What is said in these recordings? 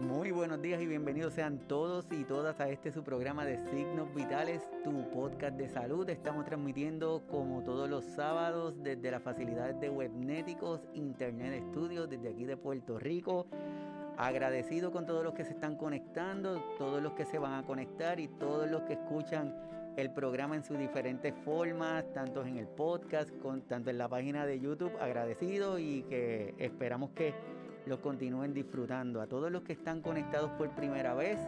Muy buenos días y bienvenidos sean todos y todas a este su programa de Signos Vitales, tu podcast de salud. Estamos transmitiendo como todos los sábados desde las facilidades de Webnéticos Internet Studios, desde aquí de Puerto Rico. Agradecido con todos los que se están conectando, todos los que se van a conectar y todos los que escuchan el programa en sus diferentes formas, tanto en el podcast, tanto en la página de YouTube. Agradecido y que esperamos que los continúen disfrutando. A todos los que están conectados por primera vez,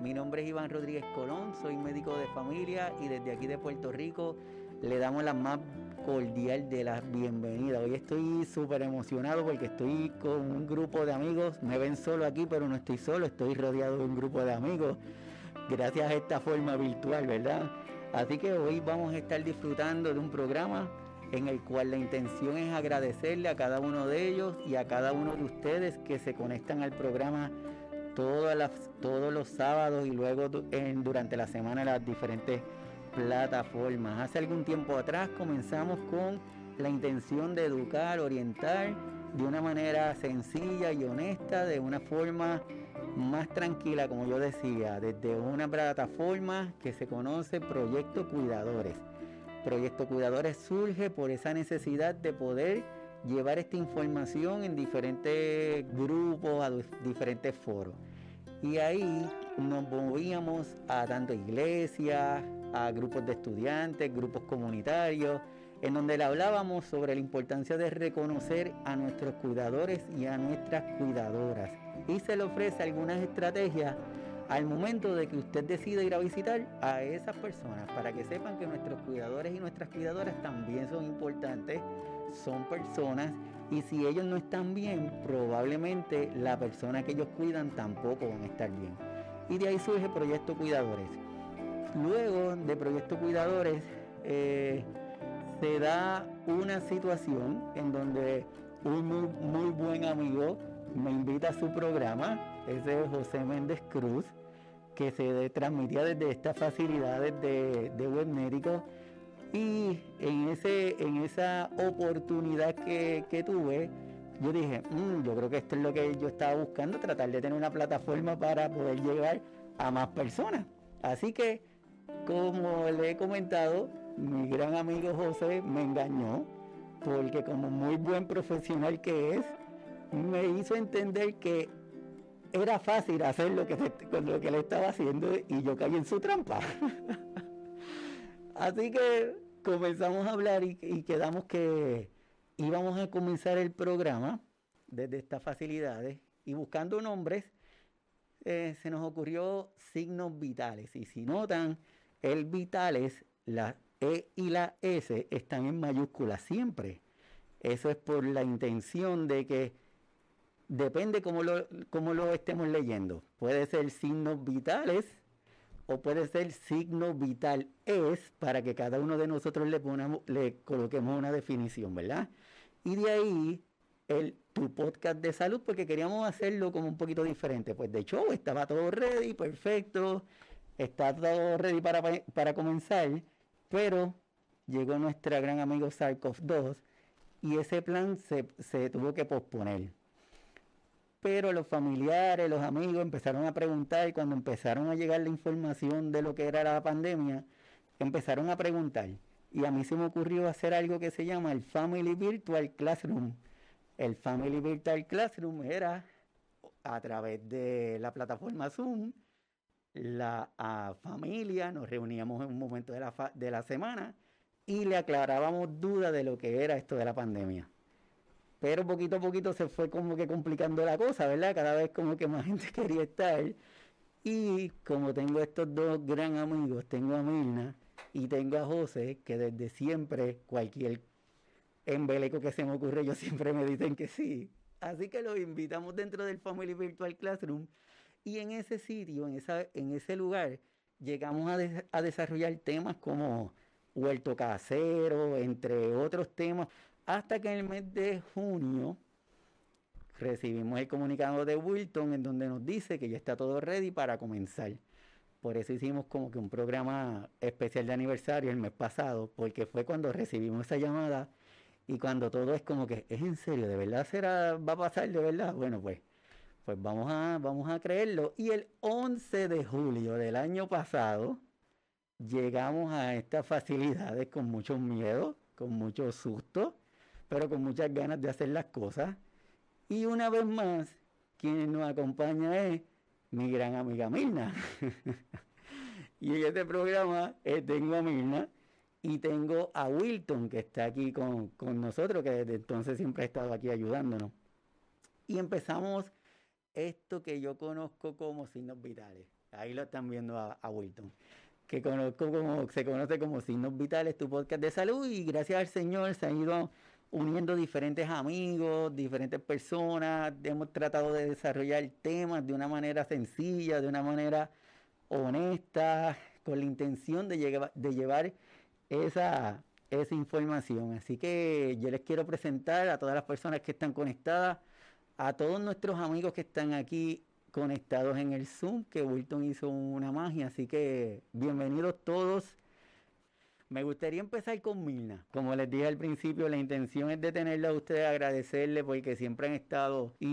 mi nombre es Iván Rodríguez Colón, soy médico de familia y desde aquí de Puerto Rico le damos la más cordial de las bienvenidas. Hoy estoy súper emocionado porque estoy con un grupo de amigos. Me ven solo aquí, pero no estoy solo, estoy rodeado de un grupo de amigos. Gracias a esta forma virtual, ¿verdad? Así que hoy vamos a estar disfrutando de un programa en el cual la intención es agradecerle a cada uno de ellos y a cada uno de ustedes que se conectan al programa todos los sábados y luego durante la semana las diferentes plataformas. Hace algún tiempo atrás comenzamos con la intención de educar, orientar de una manera sencilla y honesta, de una forma más tranquila, como yo decía, desde una plataforma que se conoce Proyecto Cuidadores. Proyecto Cuidadores surge por esa necesidad de poder llevar esta información en diferentes grupos, a diferentes foros. Y ahí nos movíamos a tanto iglesias, a grupos de estudiantes, grupos comunitarios, en donde le hablábamos sobre la importancia de reconocer a nuestros cuidadores y a nuestras cuidadoras. Y se le ofrece algunas estrategias al momento de que usted decida ir a visitar a esas personas, para que sepan que nuestros cuidadores y nuestras cuidadoras también son importantes, son personas, y si ellos no están bien, probablemente la persona que ellos cuidan tampoco van a estar bien. Y de ahí surge Proyecto Cuidadores. Luego de Proyecto Cuidadores, eh, se da una situación en donde un muy, muy buen amigo me invita a su programa, ese es José Méndez Cruz, que se transmitía desde estas facilidades de, de web médico. Y en, ese, en esa oportunidad que, tuve, yo dije, mm, yo creo que esto es lo que yo estaba buscando, tratar de tener una plataforma para poder llegar a más personas. Así que, como le he comentado, mi gran amigo José me engañó, porque como muy buen profesional que es, me hizo entender que era fácil hacer lo que, lo que le estaba haciendo y yo caí en su trampa. Así que comenzamos a hablar y, quedamos que íbamos a comenzar el programa desde estas facilidades y buscando nombres eh, se nos ocurrió signos vitales. Y si notan, el vitales, la E y la S están en mayúsculas siempre. Eso es por la intención de que depende cómo lo, estemos leyendo. Puede ser signos vitales o puede ser signo vital es para que cada uno de nosotros le, ponamos, le coloquemos una definición, ¿verdad? Y de ahí el, tu podcast de salud porque queríamos hacerlo como un poquito diferente. Pues de hecho estaba todo ready, perfecto, está todo ready para, para comenzar, pero llegó nuestra gran amigo Sarkov 2 y ese plan se, se tuvo que posponer pero los familiares, los amigos empezaron a preguntar y cuando empezaron a llegar la información de lo que era la pandemia, empezaron a preguntar. Y a mí se me ocurrió hacer algo que se llama el Family Virtual Classroom. El Family Virtual Classroom era a través de la plataforma Zoom, la familia, nos reuníamos en un momento de la, de la semana y le aclarábamos dudas de lo que era esto de la pandemia. Pero poquito a poquito se fue como que complicando la cosa, ¿verdad? Cada vez como que más gente quería estar. Y como tengo estos dos gran amigos, tengo a Mirna y tengo a José, que desde siempre cualquier embeleco que se me ocurre, ellos siempre me dicen que sí. Así que los invitamos dentro del Family Virtual Classroom y en ese sitio, en, esa, en ese lugar, llegamos a, a desarrollar temas como huerto casero, entre otros temas, hasta que en el mes de junio recibimos el comunicado de Wilton en donde nos dice que ya está todo ready para comenzar. Por eso hicimos como que un programa especial de aniversario el mes pasado, porque fue cuando recibimos esa llamada y cuando todo es como que, es en serio, de verdad será, va a pasar de verdad. Bueno, pues pues vamos a, vamos a creerlo. Y el 11 de julio del año pasado, llegamos a estas facilidades con mucho miedo, con mucho susto, pero con muchas ganas de hacer las cosas. Y una vez más, quien nos acompaña es mi gran amiga Mirna. y en este programa eh, tengo a Mirna y tengo a Wilton, que está aquí con, con nosotros, que desde entonces siempre ha estado aquí ayudándonos. Y empezamos esto que yo conozco como signos vitales. Ahí lo están viendo a, Wilton. Que conozco como, se conoce como signos vitales, tu podcast de salud. Y gracias al Señor se han ido uniendo diferentes amigos, diferentes personas. Hemos tratado de desarrollar temas de una manera sencilla, de una manera honesta, con la intención de, llevar, de llevar esa, esa información. Así que yo les quiero presentar a todas las personas que están conectadas a todos nuestros amigos que están aquí conectados en el Zoom, que Wilton hizo una magia, así que bienvenidos todos. Me gustaría empezar con Milna. Como les dije al principio, la intención es de tenerla a ustedes, agradecerle porque siempre han estado y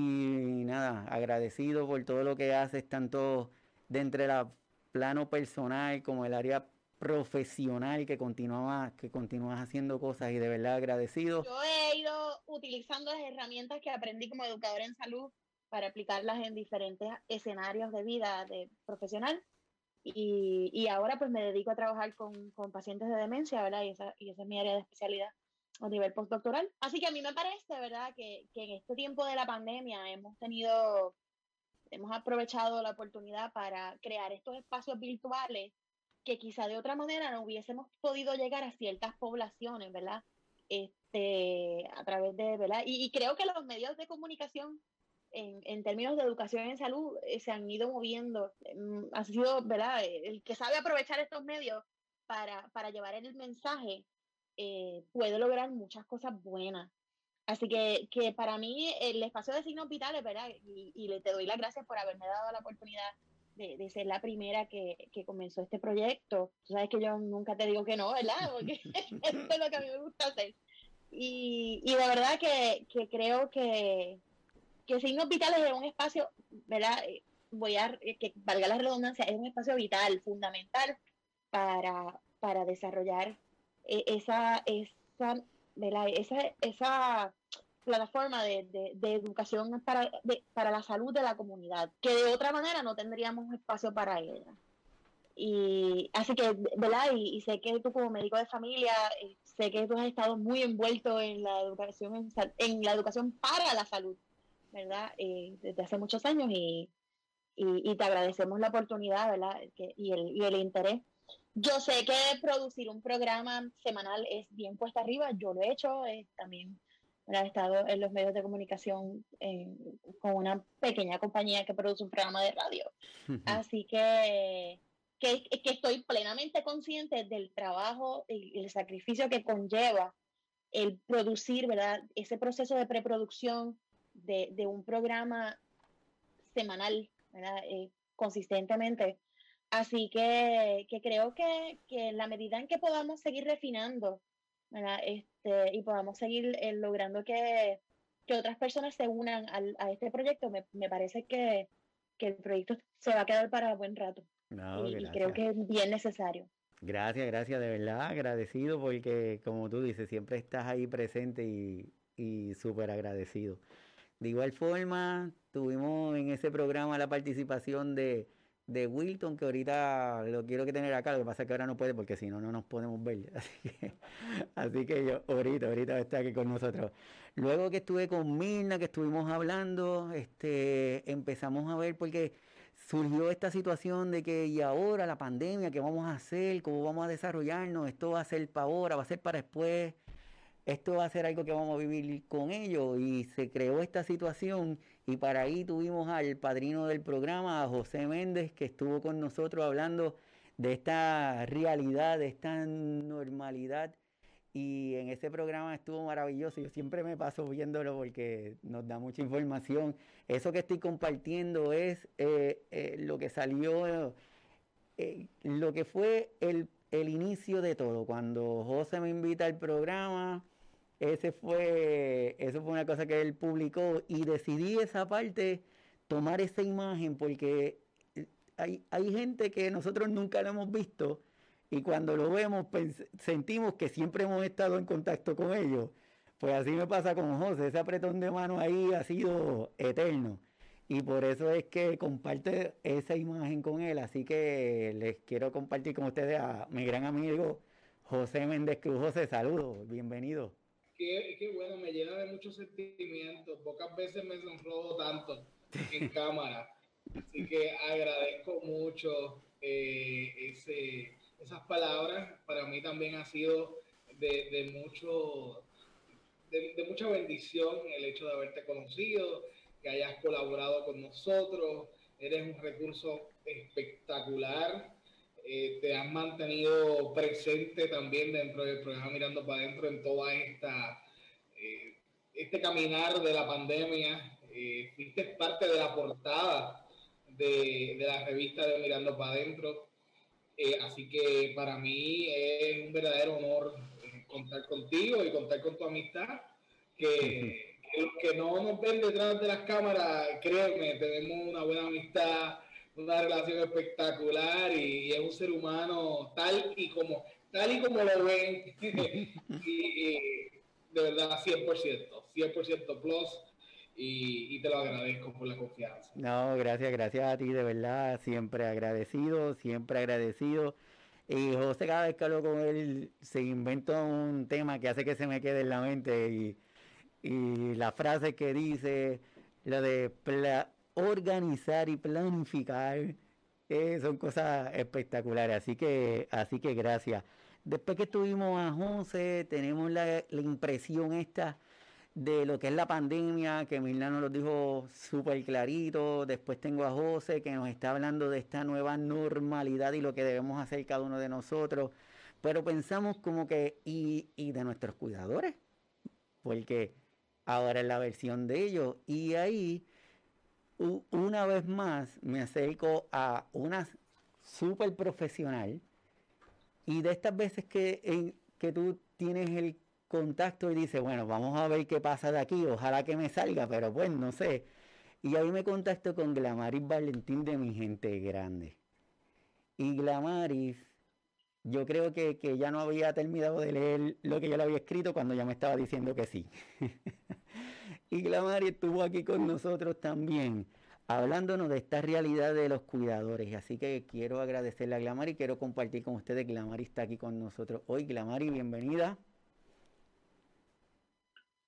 nada, agradecido por todo lo que haces, tanto dentro del plano personal como el área profesional que continúa que haciendo cosas y de verdad agradecido. Yo he ido utilizando las herramientas que aprendí como educadora en salud para aplicarlas en diferentes escenarios de vida de profesional y, y ahora pues me dedico a trabajar con, con pacientes de demencia, ¿verdad? Y esa, y esa es mi área de especialidad a nivel postdoctoral. Así que a mí me parece, ¿verdad? Que, que en este tiempo de la pandemia hemos tenido, hemos aprovechado la oportunidad para crear estos espacios virtuales que quizá de otra manera no hubiésemos podido llegar a ciertas poblaciones, ¿verdad? Este, a través de, ¿verdad? Y, creo que los medios de comunicación en, en, términos de educación en salud eh, se han ido moviendo. Mm, ha sido, ¿verdad? El que sabe aprovechar estos medios para, para llevar el mensaje eh, puede lograr muchas cosas buenas. Así que, que para mí el espacio de signos vitales, ¿verdad? Y, y le te doy las gracias por haberme dado la oportunidad de, ser la primera que, que, comenzó este proyecto. Tú sabes que yo nunca te digo que no, ¿verdad? Porque esto es lo que a mí me gusta hacer. Y, y de verdad que, que creo que, que Signos Vitales es un espacio, ¿verdad? Voy a, que valga la redundancia, es un espacio vital, fundamental para, para desarrollar eh, esa, esa, ¿verdad? esa, esa plataforma de, de, educación para, para la salud de la comunidad, que de otra manera no tendríamos espacio para ella. Y así que, ¿verdad? Y, sé que tú como médico de familia, eh, sé que tú has estado muy envuelto en la educación, en, en la educación para la salud, ¿verdad? Eh, desde hace muchos años y, y, te agradecemos la oportunidad, ¿verdad? Que, y, el, y el interés. Yo sé que producir un programa semanal es bien puesta arriba, yo lo he hecho, eh, también He estado en los medios de comunicación con una pequeña compañía que produce un programa de radio. Así que, que, estoy plenamente consciente del trabajo y el sacrificio que conlleva el producir, ¿verdad? Ese proceso de preproducción de, de un programa semanal, ¿verdad? Eh, consistentemente. Así que, que creo que, que, en la medida en que podamos seguir refinando este, y podamos seguir eh, logrando que, que, otras personas se unan al, a este proyecto, me, me parece que, que, el proyecto se va a quedar para buen rato. y, creo que es bien necesario. Gracias, gracias, de verdad agradecido porque como tú dices, siempre estás ahí presente y, y súper agradecido. De igual forma, tuvimos en ese programa la participación de de Wilton, que ahorita lo quiero que tener acá, lo que pasa es que ahora no puede porque si no, no nos podemos ver. Así que, yo ahorita, ahorita está aquí con nosotros. Luego que estuve con Mirna, que estuvimos hablando, este, empezamos a ver porque surgió esta situación de que y ahora la pandemia, ¿qué vamos a hacer? ¿Cómo vamos a desarrollarnos? Esto va a ser para ahora, va a ser para después. Esto va a ser algo que vamos a vivir con ellos y se creó esta situación y para ahí tuvimos al padrino del programa, a José Méndez, que estuvo con nosotros hablando de esta realidad, de esta normalidad. Y en ese programa estuvo maravilloso. Yo siempre me paso viéndolo porque nos da mucha información. Eso que estoy compartiendo es eh, eh, lo que salió, eh, lo que fue el, el inicio de todo. Cuando José me invita al programa, ese fue, eso fue una cosa que él publicó y decidí esa parte tomar esa imagen porque hay, hay gente que nosotros nunca lo hemos visto y cuando lo vemos sentimos que siempre hemos estado en contacto con ellos. Pues así me pasa con José, ese apretón de mano ahí ha sido eterno. Y por eso es que comparte esa imagen con él. Así que les quiero compartir con ustedes a mi gran amigo José Méndez Cruz. José, saludos, bienvenido. Qué, qué bueno, me llena de muchos sentimientos. Pocas veces me sonrojo tanto en cámara. Así que agradezco mucho eh, ese, esas palabras. Para mí también ha sido de, de mucho, de, de, mucha bendición el hecho de haberte conocido, que hayas colaborado con nosotros. Eres un recurso espectacular. Eh, te has mantenido presente también dentro del programa Mirando para Adentro en toda esta eh, este caminar de la pandemia. Eh, fuiste parte de la portada de, de la revista de Mirando para Adentro. así que para mí es un verdadero honor contar contigo y contar con tu amistad, que los que no nos ven detrás de las cámaras, créeme, tenemos una buena amistad, una relación espectacular y, es un ser humano tal y como tal y como lo ven y, de verdad 100%, 100% plus y, y, te lo agradezco por la confianza. No, gracias, gracias a ti, de verdad, siempre agradecido, siempre agradecido. Y José cada vez que hablo con él se inventa un tema que hace que se me quede en la mente y y la frase que dice, la de organizar y planificar, eh, son cosas espectaculares. Así que, así que gracias. Después que estuvimos a José, tenemos la, impresión esta de lo que es la pandemia, que Milano nos lo dijo súper clarito. Después tengo a José que nos está hablando de esta nueva normalidad y lo que debemos hacer cada uno de nosotros. Pero pensamos como que, y, y de nuestros cuidadores, porque ahora es la versión de ellos. Y ahí, una vez más, me acerco a una súper profesional. Y de estas veces que, que tú tienes el contacto y dices, bueno, vamos a ver qué pasa de aquí, ojalá que me salga, pero pues no sé. Y ahí me contacto con Glamaris Valentín de mi gente grande. Y Glamaris, yo creo que, que ya no había terminado de leer lo que yo le había escrito cuando ya me estaba diciendo que sí. Y Glamari estuvo aquí con nosotros también, hablándonos de esta realidad de los cuidadores. Así que quiero agradecerle a Glamari y quiero compartir con ustedes. Glamari está aquí con nosotros hoy. Glamari, bienvenida.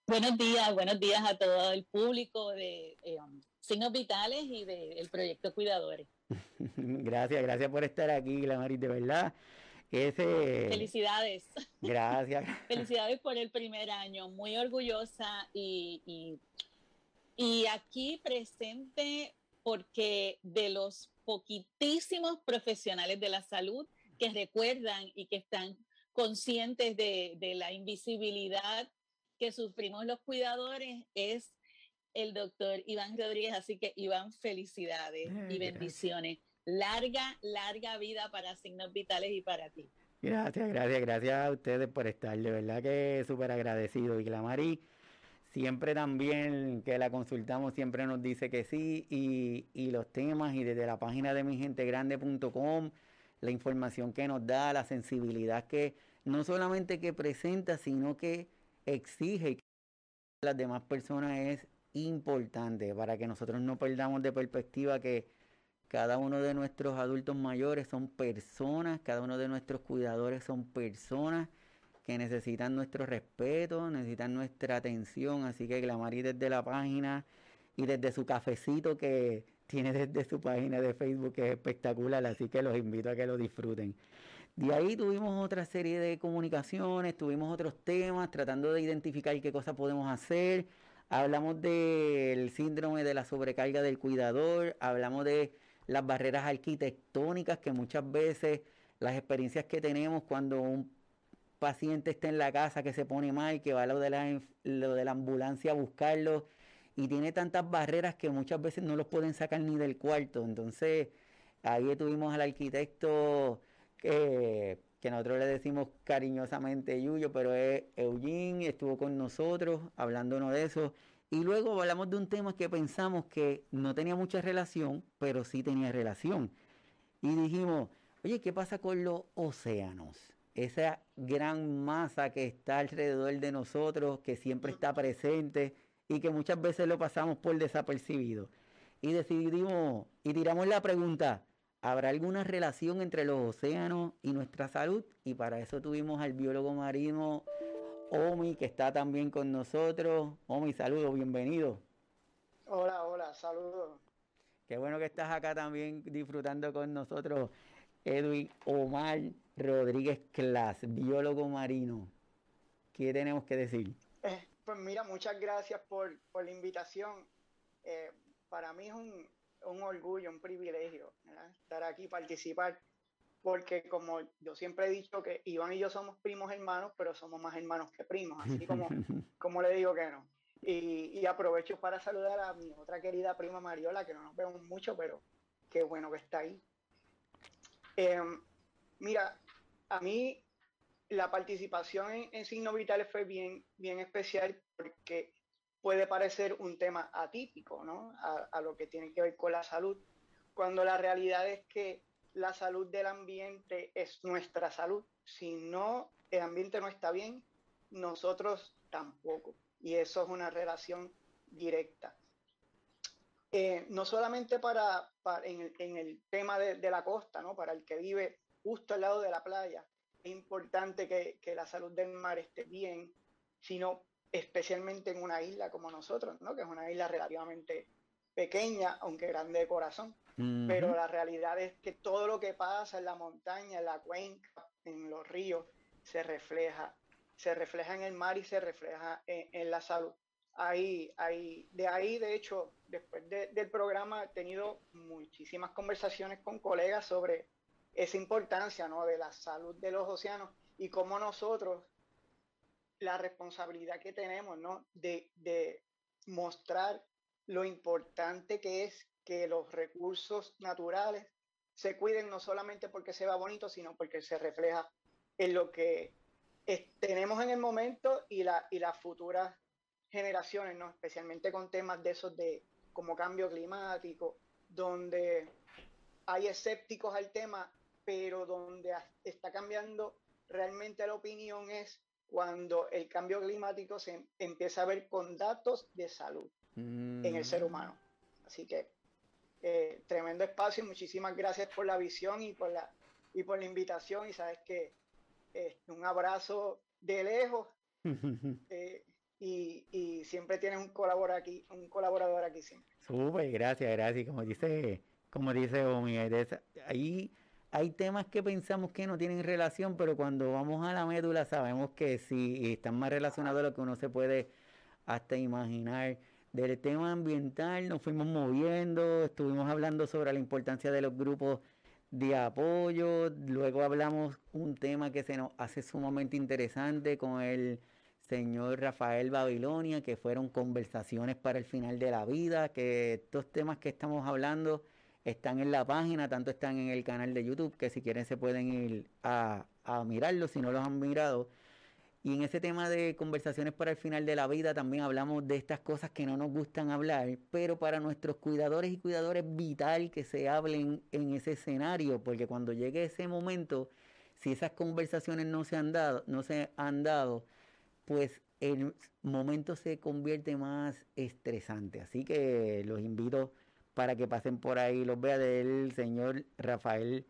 Buenos días, buenos días a todo el público de eh, Signos Vitales y del proyecto Cuidadores. gracias, gracias por estar aquí, Glamari, de verdad. Felicidades. Gracias. Felicidades por el primer año. Muy orgullosa y, y, aquí presente porque de los poquitísimos profesionales de la salud que recuerdan y que están conscientes de, de la invisibilidad que sufrimos los cuidadores es el doctor Iván Rodríguez. Así que Iván, felicidades y bendiciones larga, larga vida para signos vitales y para ti. Gracias, gracias, gracias a ustedes por estar, de verdad que súper agradecido. Y Glamari siempre también que la consultamos, siempre nos dice que sí, y, y los temas, y desde la página de migentegrande.com, la información que nos da, la sensibilidad que no solamente que presenta, sino que exige que las demás personas es importante para que nosotros no perdamos de perspectiva que cada uno de nuestros adultos mayores son personas, cada uno de nuestros cuidadores son personas que necesitan nuestro respeto, necesitan nuestra atención. Así que Glamari desde la página y desde su cafecito que tiene desde su página de Facebook que es espectacular, así que los invito a que lo disfruten. De ahí tuvimos otra serie de comunicaciones, tuvimos otros temas tratando de identificar qué cosas podemos hacer. Hablamos del síndrome de la sobrecarga del cuidador, hablamos de las barreras arquitectónicas que muchas veces las experiencias que tenemos cuando un paciente está en la casa que se pone mal, que va a lo de la, de la ambulancia a buscarlo y tiene tantas barreras que muchas veces no los pueden sacar ni del cuarto. Entonces, ahí tuvimos al arquitecto que, que nosotros le decimos cariñosamente Yuyo, pero es Eugene, estuvo con nosotros hablándonos de eso. Y luego hablamos de un tema que pensamos que no tenía mucha relación, pero sí tenía relación. Y dijimos, oye, ¿qué pasa con los océanos? Esa gran masa que está alrededor de nosotros, que siempre está presente y que muchas veces lo pasamos por desapercibido. Y decidimos y tiramos la pregunta, ¿habrá alguna relación entre los océanos y nuestra salud? Y para eso tuvimos al biólogo marino Omi, que está también con nosotros. Omi, saludos, bienvenido. Hola, hola, saludos. Qué bueno que estás acá también disfrutando con nosotros, Edwin Omar Rodríguez Clas, biólogo marino. ¿Qué tenemos que decir? Eh, pues mira, muchas gracias por, la invitación. Eh, para mí es un, orgullo, un privilegio estar aquí, participar porque como yo siempre he dicho que Iván y yo somos primos hermanos, pero somos más hermanos que primos, así como, como le digo que no. Y, aprovecho para saludar a mi otra querida prima Mariola, que no nos vemos mucho, pero qué bueno que está ahí. Em, mira, a mí la participación en, signos vitales fue bien, bien especial porque puede parecer un tema atípico, ¿no? a lo que tiene que ver con la salud, cuando la realidad es que la salud del ambiente es nuestra salud. Si no, el ambiente no está bien, nosotros tampoco. Y eso es una relación directa. Eh, no solamente para, en, el tema de, la costa, ¿no? para el que vive justo al lado de la playa, es importante que, la salud del mar esté bien, sino especialmente en una isla como nosotros, ¿no? que es una isla relativamente pequeña, aunque grande de corazón. Pero la realidad es que todo lo que pasa en la montaña, en la cuenca, en los ríos, se refleja. Se refleja en el mar y se refleja en, la salud. Ahí, ahí, de ahí, de hecho, después del programa he tenido muchísimas conversaciones con colegas sobre esa importancia ¿no? de la salud de los océanos y cómo nosotros, la responsabilidad que tenemos ¿no? de, de mostrar lo importante que es que los recursos naturales se cuiden no solamente porque se va bonito, sino porque se refleja en lo que tenemos en el momento y, la, y las futuras generaciones, ¿no? especialmente con temas de esos de como cambio climático, donde hay escépticos al tema, pero donde está cambiando realmente la opinión es cuando el cambio climático se empieza a ver con datos de salud en el ser humano. Así que eh, tremendo espacio y muchísimas gracias por la visión y por la, y por la invitación y sabes que eh, un abrazo de lejos eh, y, y, siempre tienes un colaborador aquí, un colaborador aquí siempre. Súper, gracias, gracias. Como dice, como dice Omi, ahí hay temas que pensamos que no tienen relación, pero cuando vamos a la médula sabemos que sí, están más relacionados a lo que uno se puede hasta imaginar del tema ambiental nos fuimos moviendo, estuvimos hablando sobre la importancia de los grupos de apoyo, luego hablamos un tema que se nos hace sumamente interesante con el señor Rafael Babilonia, que fueron conversaciones para el final de la vida, que estos temas que estamos hablando están en la página, tanto están en el canal de YouTube, que si quieren se pueden ir a, a mirarlos si no los han mirado. Y en ese tema de conversaciones para el final de la vida también hablamos de estas cosas que no nos gustan hablar, pero para nuestros cuidadores y cuidadores vital que se hablen en ese escenario, porque cuando llegue ese momento, si esas conversaciones no se han dado, no se han dado, pues el momento se convierte más estresante. Así que los invito para que pasen por ahí, los vea del señor Rafael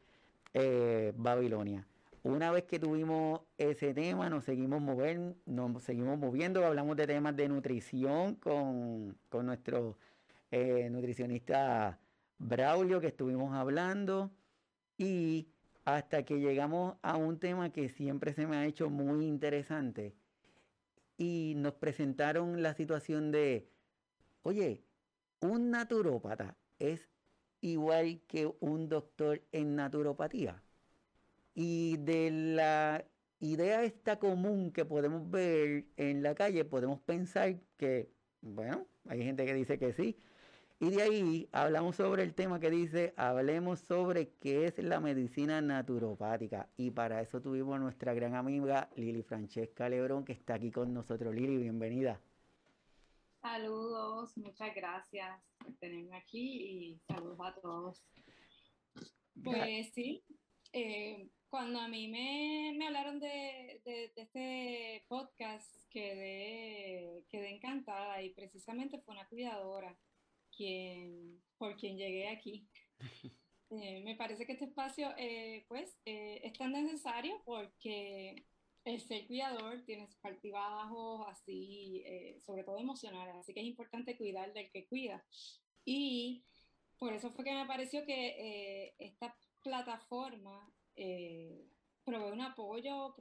eh, Babilonia. Una vez que tuvimos ese tema, nos seguimos, mover, nos seguimos moviendo, hablamos de temas de nutrición con, nuestro eh, nutricionista Braulio que estuvimos hablando y hasta que llegamos a un tema que siempre se me ha hecho muy interesante y nos presentaron la situación de, oye, un naturópata es igual que un doctor en naturopatía. Y de la idea esta común que podemos ver en la calle, podemos pensar que, bueno, hay gente que dice que sí. Y de ahí hablamos sobre el tema que dice, hablemos sobre qué es la medicina naturopática. Y para eso tuvimos a nuestra gran amiga Lili Francesca Lebrón, que está aquí con nosotros. Lili, bienvenida. Saludos, muchas gracias por tenerme aquí y saludos a todos. Pues sí, eh, cuando a mí me, me hablaron de, de, este podcast quedé, quedé encantada y precisamente fue una cuidadora quien, por quien llegué aquí. Eh, me parece que este espacio eh, pues, es tan necesario porque el ser cuidador tiene sus altibajos, así, eh, sobre todo emocionales, así que es importante cuidar del que cuida. Y por eso fue que me pareció que eh, esta plataforma eh, provee un apoyo,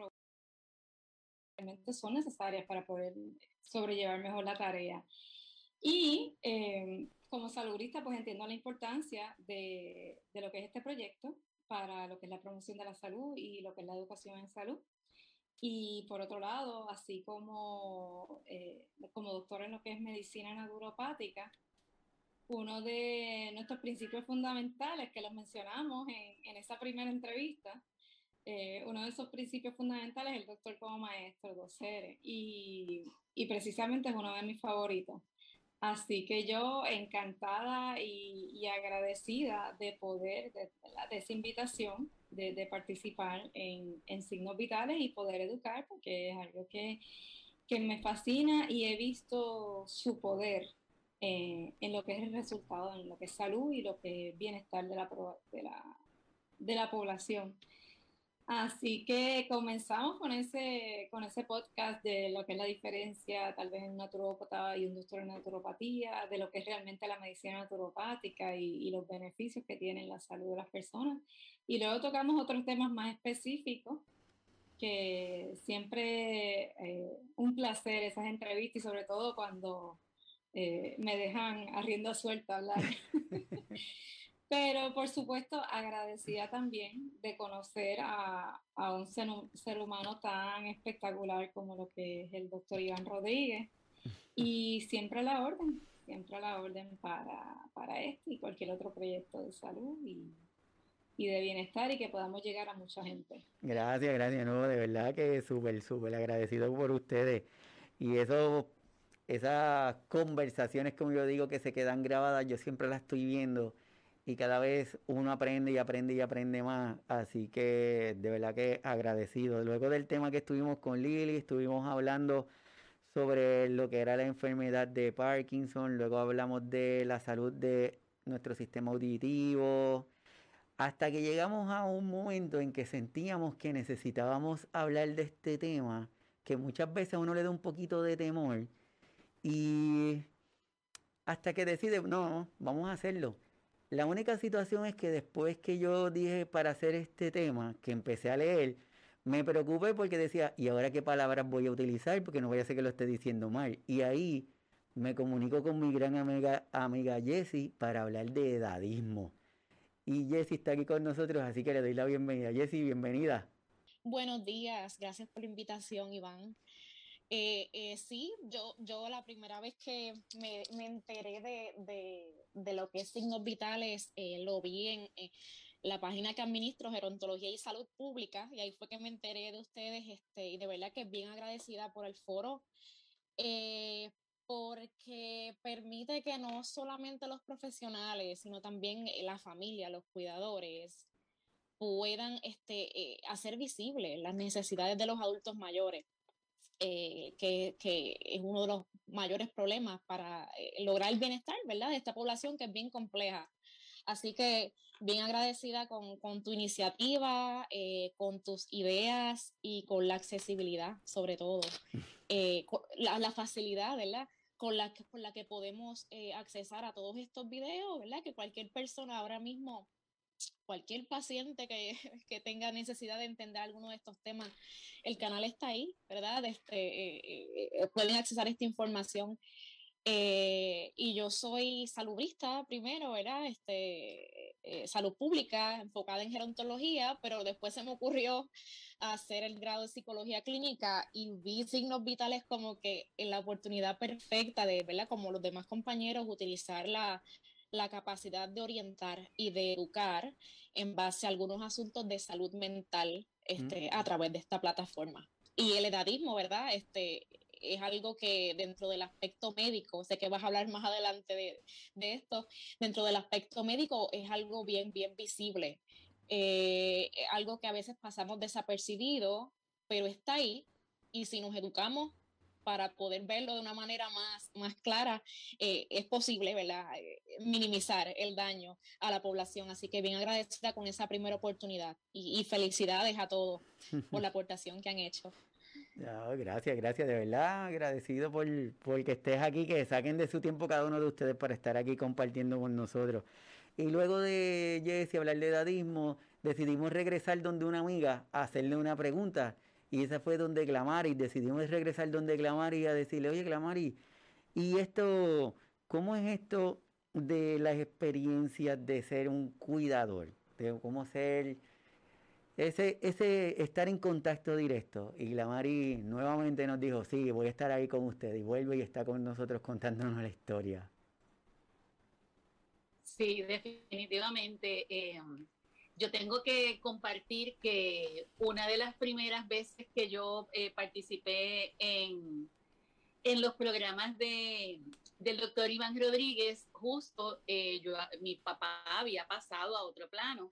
realmente son necesarias para poder sobrellevar mejor la tarea. Y como saludista, pues entiendo la importancia de, de lo que es este proyecto para lo que es la promoción de la salud y lo que es la educación en salud. Y por otro lado, así como, eh, como doctor en lo que es medicina naturopática, uno de nuestros principios fundamentales que los mencionamos en, en esa primera entrevista, eh, uno de esos principios fundamentales es el doctor como maestro, docere, y, y precisamente es uno de mis favoritos. Así que yo encantada y, agradecida de poder, de, de esa invitación, de, participar en, signos vitales y poder educar, porque es algo que me fascina y he visto su poder eh, en lo que es el resultado, en lo que es salud y lo que es bienestar de la, de la, de la población. Así que comenzamos con ese, con ese podcast de lo que es la diferencia tal vez en un y un doctor en naturopatía, de lo que es realmente la medicina naturopática y, y, los beneficios que tiene en la salud de las personas. Y luego tocamos otros temas más específicos, que siempre eh, un placer esas entrevistas y sobre todo cuando eh, me dejan a rienda suelta hablar. Pero por supuesto agradecida también de conocer a, a un ser, ser, humano tan espectacular como lo que es el doctor Iván Rodríguez. Y siempre a la orden, siempre a la orden para, para este y cualquier otro proyecto de salud y, y de bienestar y que podamos llegar a mucha gente. Gracias, gracias, no, de verdad que súper, súper agradecido por ustedes. Y eso, esas conversaciones, como yo digo, que se quedan grabadas, yo siempre las estoy viendo y cada vez uno aprende y aprende y aprende más. Así que de verdad que agradecido. Luego del tema que estuvimos con Lili, estuvimos hablando sobre lo que era la enfermedad de Parkinson, luego hablamos de la salud de nuestro sistema auditivo, hasta que llegamos a un momento en que sentíamos que necesitábamos hablar de este tema, que muchas veces a uno le da un poquito de temor, y hasta que decide, no, vamos a hacerlo. La única situación es que después que yo dije para hacer este tema, que empecé a leer, me preocupé porque decía, ¿y ahora qué palabras voy a utilizar? Porque no voy a hacer que lo esté diciendo mal. Y ahí me comunico con mi gran amiga, amiga Jessie para hablar de edadismo. Y Jessie está aquí con nosotros, así que le doy la bienvenida. Jessie, bienvenida. Buenos días, gracias por la invitación, Iván. Eh, eh, sí, yo, yo la primera vez que me, me enteré de, de, de, lo que es signos vitales, eh, lo vi en la página que administro, Gerontología y Salud Pública, y ahí fue que me enteré de ustedes, este, y de verdad que bien agradecida por el foro, porque permite que no solamente los profesionales, sino también la familia, los cuidadores, puedan este, hacer visibles las necesidades de los adultos mayores eh, que, que, es uno de los mayores problemas para eh, lograr el bienestar, ¿verdad? De esta población que es bien compleja. Así que bien agradecida con, con tu iniciativa, eh, con tus ideas y con la accesibilidad, sobre todo, la, la, facilidad, ¿verdad? Con la, con la que podemos accesar a todos estos videos, ¿verdad? Que cualquier persona ahora mismo cualquier paciente que, que, tenga necesidad de entender alguno de estos temas, el canal está ahí, ¿verdad? Este, eh, eh, pueden accesar esta información. Eh, y yo soy salubrista primero, ¿verdad? Este, salud pública, enfocada en gerontología, pero después se me ocurrió hacer el grado de psicología clínica y vi signos vitales como que en la oportunidad perfecta de, ¿verdad? Como los demás compañeros, utilizar la, la capacidad de orientar y de educar en base a algunos asuntos de salud mental este, a través de esta plataforma. Y el edadismo, ¿verdad? Este, es algo que dentro del aspecto médico, sé que vas a hablar más adelante de, de esto, dentro del aspecto médico es algo bien, bien visible. Eh, algo que a veces pasamos desapercibido, pero está ahí y si nos educamos para poder verlo de una manera más, más clara, eh, es posible, ¿verdad? Eh, minimizar el daño a la población. Así que bien agradecida con esa primera oportunidad y, felicidades a todos por la aportación que han hecho. gracias, gracias, de verdad agradecido por, por que estés aquí, que saquen de su tiempo cada uno de ustedes para estar aquí compartiendo con nosotros. Y luego de Jesse hablar de dadismo, decidimos regresar donde una amiga a hacerle una pregunta. Y esa fue donde Glamari, decidimos regresar donde Glamari a decirle, oye Glamari, ¿y esto, cómo es esto de las experiencias de ser un cuidador? De cómo ser, ese, ese estar en contacto directo. Y Glamari nuevamente nos dijo, sí, voy a estar ahí con usted. Y vuelve y está con nosotros contándonos la historia. Sí, definitivamente. Eh, yo tengo que compartir que una de las primeras veces que yo eh, participé en, en los programas de, del doctor Iván Rodríguez, justo eh, yo, mi papá había pasado a otro plano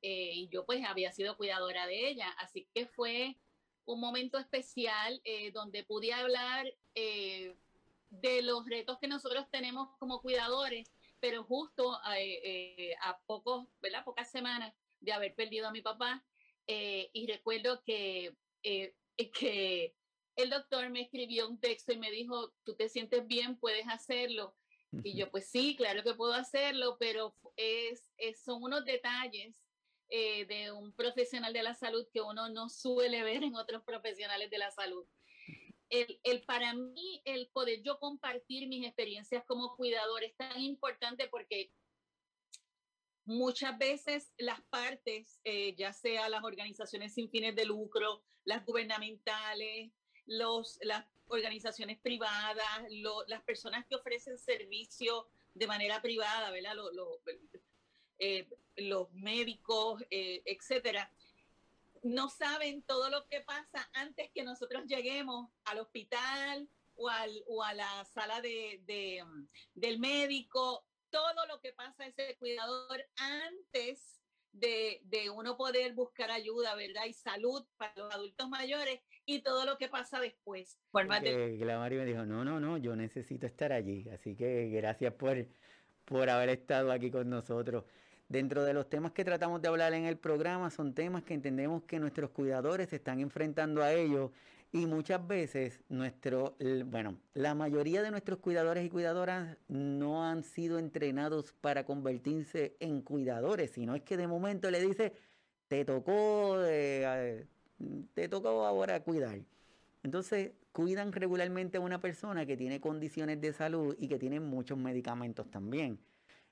y yo pues había sido cuidadora de ella, así que fue un momento especial donde pude hablar de los retos que nosotros tenemos como cuidadores pero justo eh, eh, a pocos, ¿verdad? pocas semanas de haber perdido a mi papá, eh, y recuerdo que, que el doctor me escribió un texto y me dijo, tú te sientes bien, puedes hacerlo. Y yo, pues sí, claro que puedo hacerlo, pero es, son unos detalles de un profesional de la salud que uno no suele ver en otros profesionales de la salud el, para mí, el poder yo compartir mis experiencias como cuidador es tan importante porque muchas veces las partes, eh, ya sea las organizaciones sin fines de lucro, las gubernamentales, los, las organizaciones privadas, las personas que ofrecen servicio de manera privada, ¿verdad? Eh, los médicos, eh, etcétera, no saben todo lo que pasa antes que nosotros lleguemos al hospital o, al, o a la sala de, del médico, todo lo que pasa ese cuidador antes de, de, uno poder buscar ayuda, ¿verdad? Y salud para los adultos mayores y todo lo que pasa después. Por me dijo, no, no, no, yo necesito estar allí. Así que gracias por, por haber estado aquí con nosotros. Dentro de los temas que tratamos de hablar en el programa son temas que entendemos que nuestros cuidadores se están enfrentando a ellos y muchas veces nuestro, bueno, la mayoría de nuestros cuidadores y cuidadoras no han sido entrenados para convertirse en cuidadores, sino es que de momento le dice, te tocó, eh, te tocó ahora cuidar. Entonces, cuidan regularmente a una persona que tiene condiciones de salud y que tiene muchos medicamentos también.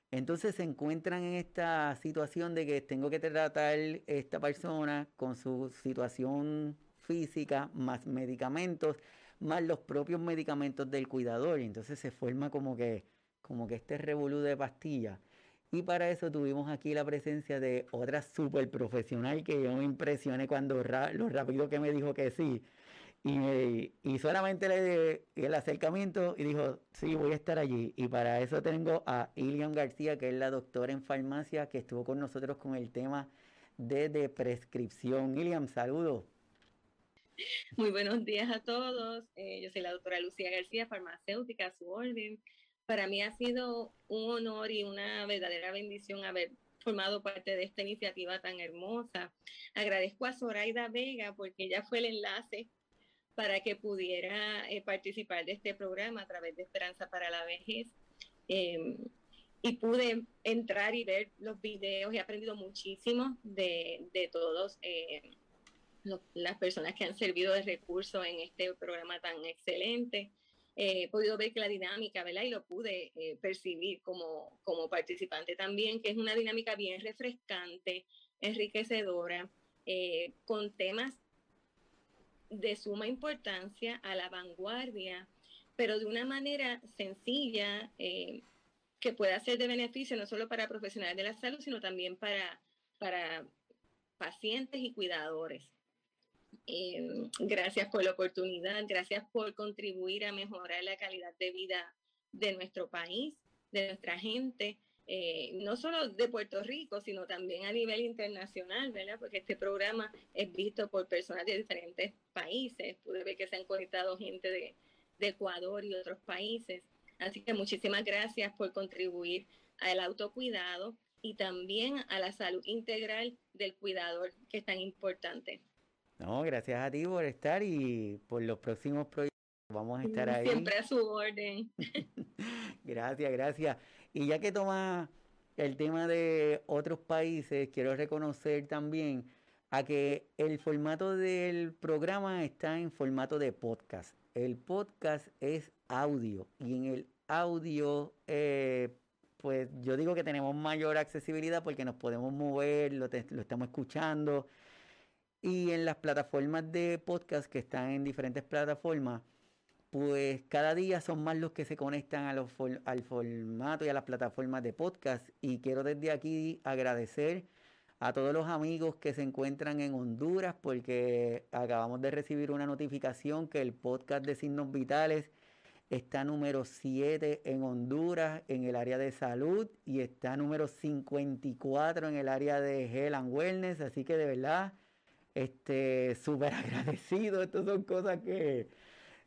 Entonces se encuentran en esta situación de que tengo que tratar esta persona con su situación física, más medicamentos, más los propios medicamentos del cuidador. Y entonces se forma como que, como que este revolú de pastillas. Y para eso tuvimos aquí la presencia de otra super profesional que yo me impresioné cuando lo rápido que me dijo que sí. Y, solamente le di el acercamiento y dijo, sí, voy a estar allí. Y para eso tengo a Ilian García, que es la doctora en farmacia, que estuvo con nosotros con el tema de, prescripción. Ilian, saludos. Muy buenos días a todos. Eh, yo soy la doctora Lucía García, farmacéutica, su orden. Para mí ha sido un honor y una verdadera bendición haber formado parte de esta iniciativa tan hermosa. Agradezco a Zoraida Vega porque ella fue el enlace para que pudiera eh, participar de este programa a través de Esperanza para la Vejez. Em, y pude entrar y ver los videos, he aprendido muchísimo de, todos eh, las personas que han servido de recurso en este programa tan excelente. Eh, he podido ver que la dinámica, ¿verdad? Y lo pude percibir como, como participante también, que es una dinámica bien refrescante, enriquecedora, con temas de suma importancia, a la vanguardia, pero de una manera sencilla eh, que pueda ser de beneficio no solo para profesionales de la salud, sino también para, para pacientes y cuidadores. Eh, gracias por la oportunidad, gracias por contribuir a mejorar la calidad de vida de nuestro país, de nuestra gente, eh, no solo de Puerto Rico, sino también a nivel internacional, ¿verdad? Porque este programa es visto por personas de diferentes países. Pude ver que se han conectado gente de, de Ecuador y otros países. Así que muchísimas gracias por contribuir al autocuidado y también a la salud integral del cuidador, que es tan importante. No, gracias a ti por estar y por los próximos proyectos. Vamos a estar ahí. Siempre a su orden. gracias, gracias. Y ya que toma el tema de otros países, quiero reconocer también a que el formato del programa está en formato de podcast. El podcast es audio y en el audio, eh, pues yo digo que tenemos mayor accesibilidad porque nos podemos mover, lo, lo estamos escuchando. Y en las plataformas de podcast que están en diferentes plataformas, pues cada día son más los que se conectan a los al formato y a las plataformas de podcast. Y quiero desde aquí agradecer a todos los amigos que se encuentran en Honduras porque acabamos de recibir una notificación que el podcast de signos vitales está número 7 en Honduras en el área de salud y está número 54 en el área de Health and Wellness. Así que de verdad, este, súper agradecido. Estas son cosas que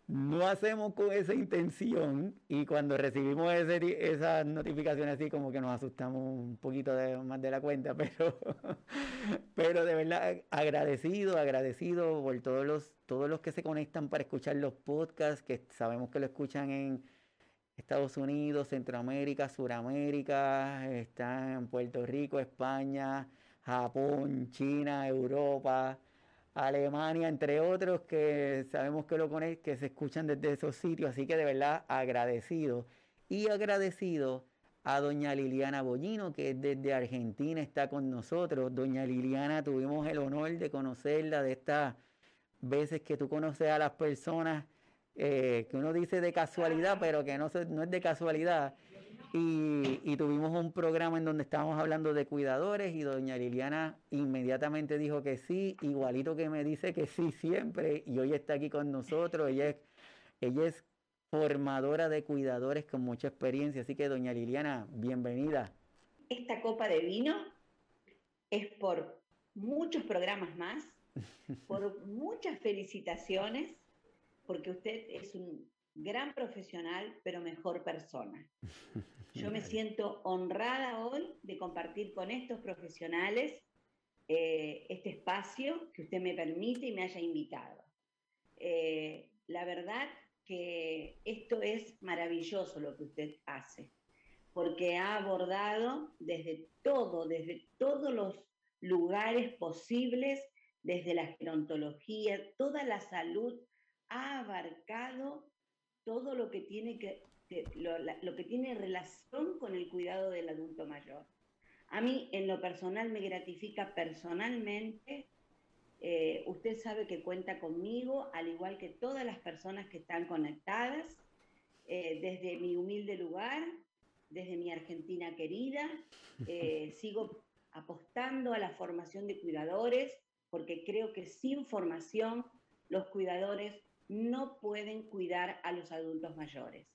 no hacemos con esa intención y cuando recibimos ese, esas notificaciones así como que nos asustamos un poquito más de la cuenta, pero, pero de verdad agradecido, agradecido por todos los, todos los que se conectan para escuchar los podcasts, que sabemos que lo escuchan en Estados Unidos, Centroamérica, Suramérica, están en Puerto Rico, España, Japón, China, Europa Alemania, entre otros, que sabemos que, lo que se escuchan desde esos sitios. Así que de verdad agradecido. Y agradecido a doña Liliana Bollino, que desde Argentina está con nosotros. Doña Liliana, tuvimos el honor de conocerla de estas veces que tú conoces a las personas eh, que uno dice de casualidad, pero que no, no es de casualidad. Y, tuvimos un programa en donde estábamos hablando de cuidadores y doña Liliana inmediatamente dijo que sí, igualito que me dice que sí siempre y hoy está aquí con nosotros. Ella es, ella es formadora de cuidadores con mucha experiencia, así que doña Liliana, bienvenida. Esta copa de vino es por muchos programas más, por muchas felicitaciones, porque usted es un gran profesional, pero mejor persona. Yo me siento honrada hoy de compartir con estos profesionales eh, este espacio que usted me permite y me haya invitado. Eh, la verdad que esto es maravilloso lo que usted hace, porque ha abordado desde todo, desde todos los lugares posibles, desde la gerontología, toda la salud, ha abarcado todo lo que tiene que lo, que tiene relación con el cuidado del adulto mayor. A mí, en lo personal, me gratifica personalmente. Eh, usted sabe que cuenta conmigo, al igual que todas las personas que están conectadas, eh, desde mi humilde lugar, desde mi Argentina querida. Eh, sigo apostando a la formación de cuidadores, porque creo que sin formación los cuidadores no pueden cuidar a los adultos mayores.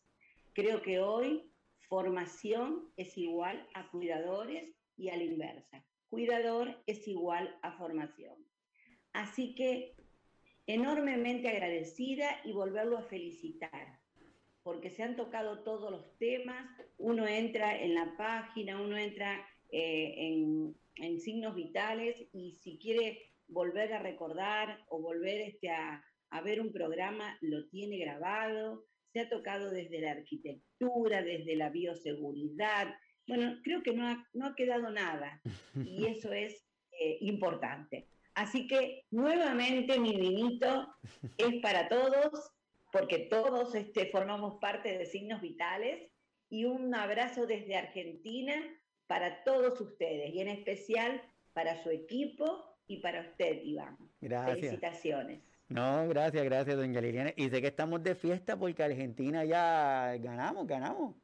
Creo que hoy formación es igual a cuidadores y a la inversa. Cuidador es igual a formación. Así que enormemente agradecida y volverlo a felicitar, porque se han tocado todos los temas, uno entra en la página, uno entra eh, en, signos vitales y si quiere volver a recordar o volver este, a, a ver un programa, lo tiene grabado, se ha tocado desde la arquitectura, desde la bioseguridad. Bueno, creo que no ha, no ha quedado nada y eso es eh, importante. Así que nuevamente mi vinito es para todos, porque todos este, formamos parte de signos vitales y un abrazo desde Argentina para todos ustedes y en especial para su equipo y para usted, Iván. Gracias. Felicitaciones. No, gracias, gracias, doña Liliana. Y sé que estamos de fiesta porque Argentina ya ganamos, ganamos.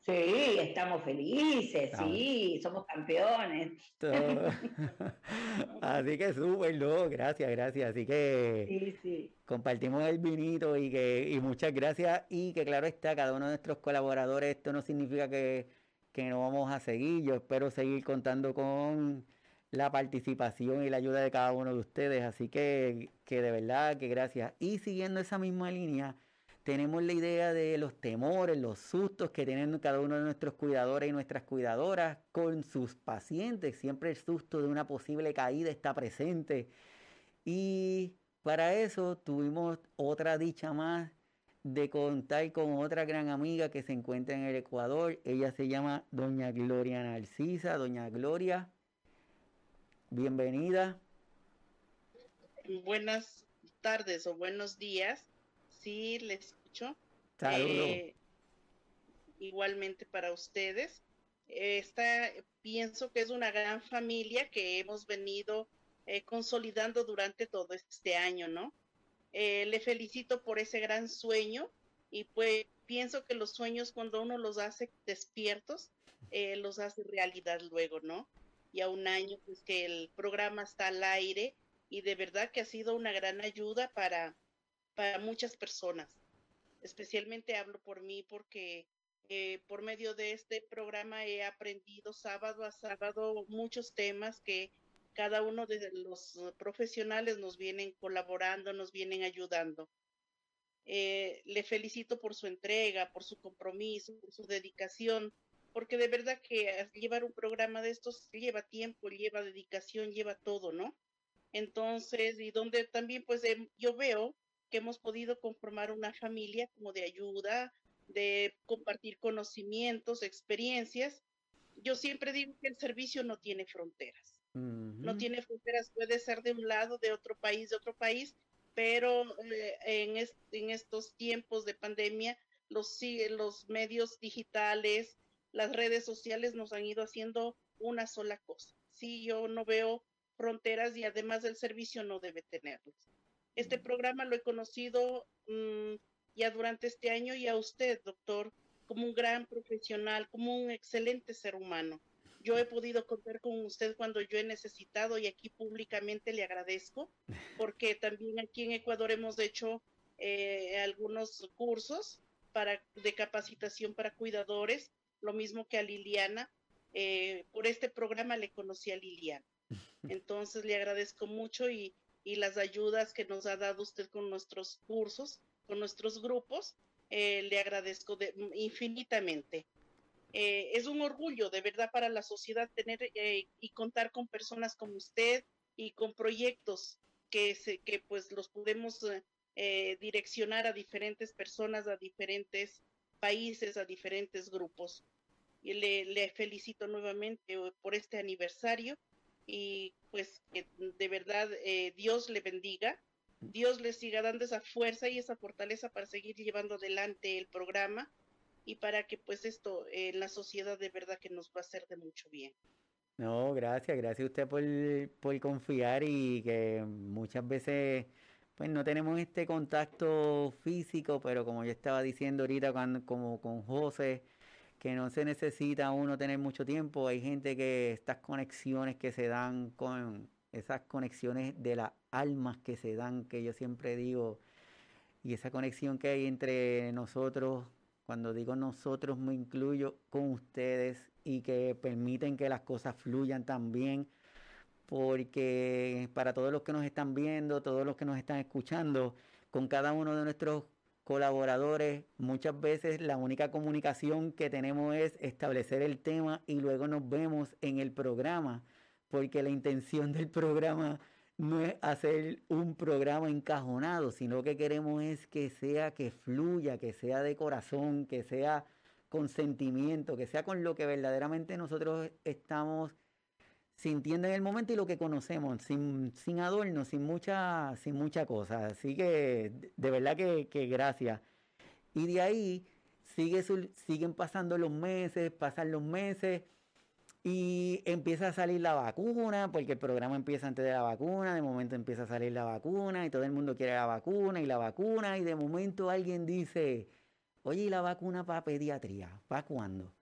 Sí, estamos felices, sí, somos campeones. Así que súper, no, gracias, gracias. Así que compartimos el vinito y que y muchas gracias. Y que claro está, cada uno de nuestros colaboradores, esto no significa que, que no vamos a seguir. Yo espero seguir contando con la participación y la ayuda de cada uno de ustedes. Así que, que de verdad que gracias. Y siguiendo esa misma línea tenemos la idea de los temores, los sustos que tienen cada uno de nuestros cuidadores y nuestras cuidadoras con sus pacientes. Siempre el susto de una posible caída está presente. Y para eso tuvimos otra dicha más de contar con otra gran amiga que se encuentra en el Ecuador. Ella se llama Doña Gloria Narcisa. Doña Gloria, bienvenida. Buenas tardes o buenos días. Sí, les eh, igualmente para ustedes. Esta pienso que es una gran familia que hemos venido eh, consolidando durante todo este año, ¿no? Eh, le felicito por ese gran sueño y pues pienso que los sueños cuando uno los hace despiertos, los hace realidad luego, ¿no? Y a un año pues que el programa está al aire y de verdad que ha sido una gran ayuda para, para muchas personas especialmente hablo por mí porque eh, por medio de este programa he aprendido sábado a sábado muchos temas que cada uno de los profesionales nos vienen colaborando, nos vienen ayudando. Eh, le felicito por su entrega, por su compromiso, por su dedicación, porque de verdad que llevar un programa de estos lleva tiempo, lleva dedicación, lleva todo, ¿no? Entonces, y donde también pues em, yo veo que hemos podido conformar una familia como de ayuda, de compartir conocimientos, experiencias. Yo siempre digo que el servicio no tiene fronteras. No tiene fronteras, puede ser de un lado, de otro país, de otro país, pero eh, en, en, estos tiempos de pandemia, los, los medios digitales, las redes sociales nos han ido haciendo una sola cosa. Sí, yo no veo fronteras y además el servicio no debe tenerlas. Este programa lo he conocido mm, ya durante este año y a usted, doctor, como un gran profesional, como un excelente ser humano. Yo he podido contar con usted cuando yo he necesitado y aquí públicamente le agradezco, porque también aquí en Ecuador hemos hecho eh, algunos cursos para, de capacitación para cuidadores, lo mismo que a Liliana. Eh, por este programa le conocí a Liliana. Entonces le agradezco mucho y, y las ayudas que nos ha dado usted con nuestros cursos, con nuestros grupos. Eh, le agradezco de, infinitamente. Eh, es un orgullo de verdad para la sociedad tener y contar con personas como usted y con proyectos que, se, que pues los podemos direccionar a diferentes personas, a diferentes países, a diferentes grupos. Y le, le felicito nuevamente por este aniversario y pues que de verdad eh, Dios le bendiga, Dios le siga dando esa fuerza y esa fortaleza para seguir llevando adelante el programa y para que pues esto en eh, la sociedad de verdad que nos va a hacer de mucho bien. No, gracias, gracias a usted por, por confiar y que muchas veces pues no tenemos este contacto físico, pero como yo estaba diciendo ahorita como con José, que no se necesita uno tener mucho tiempo. Hay gente que estas conexiones que se dan con esas conexiones de las almas que se dan, que yo siempre digo, y esa conexión que hay entre nosotros, cuando digo nosotros me incluyo con ustedes y que permiten que las cosas fluyan también, porque para todos los que nos están viendo, todos los que nos están escuchando, con cada uno de nuestros colaboradores, muchas veces la única comunicación que tenemos es establecer el tema y luego nos vemos en el programa, porque la intención del programa no es hacer un programa encajonado, sino que queremos es que sea que fluya, que sea de corazón, que sea con sentimiento, que sea con lo que verdaderamente nosotros estamos sintiendo en el momento y lo que conocemos, sin, sin adornos, sin mucha, sin mucha cosa. Así que de verdad que, que gracias. Y de ahí sigue siguen pasando los meses, pasan los meses y empieza a salir la vacuna, porque el programa empieza antes de la vacuna, de momento empieza a salir la vacuna y todo el mundo quiere la vacuna y la vacuna y de momento alguien dice, oye, ¿y la vacuna para pediatría? ¿Para cuándo?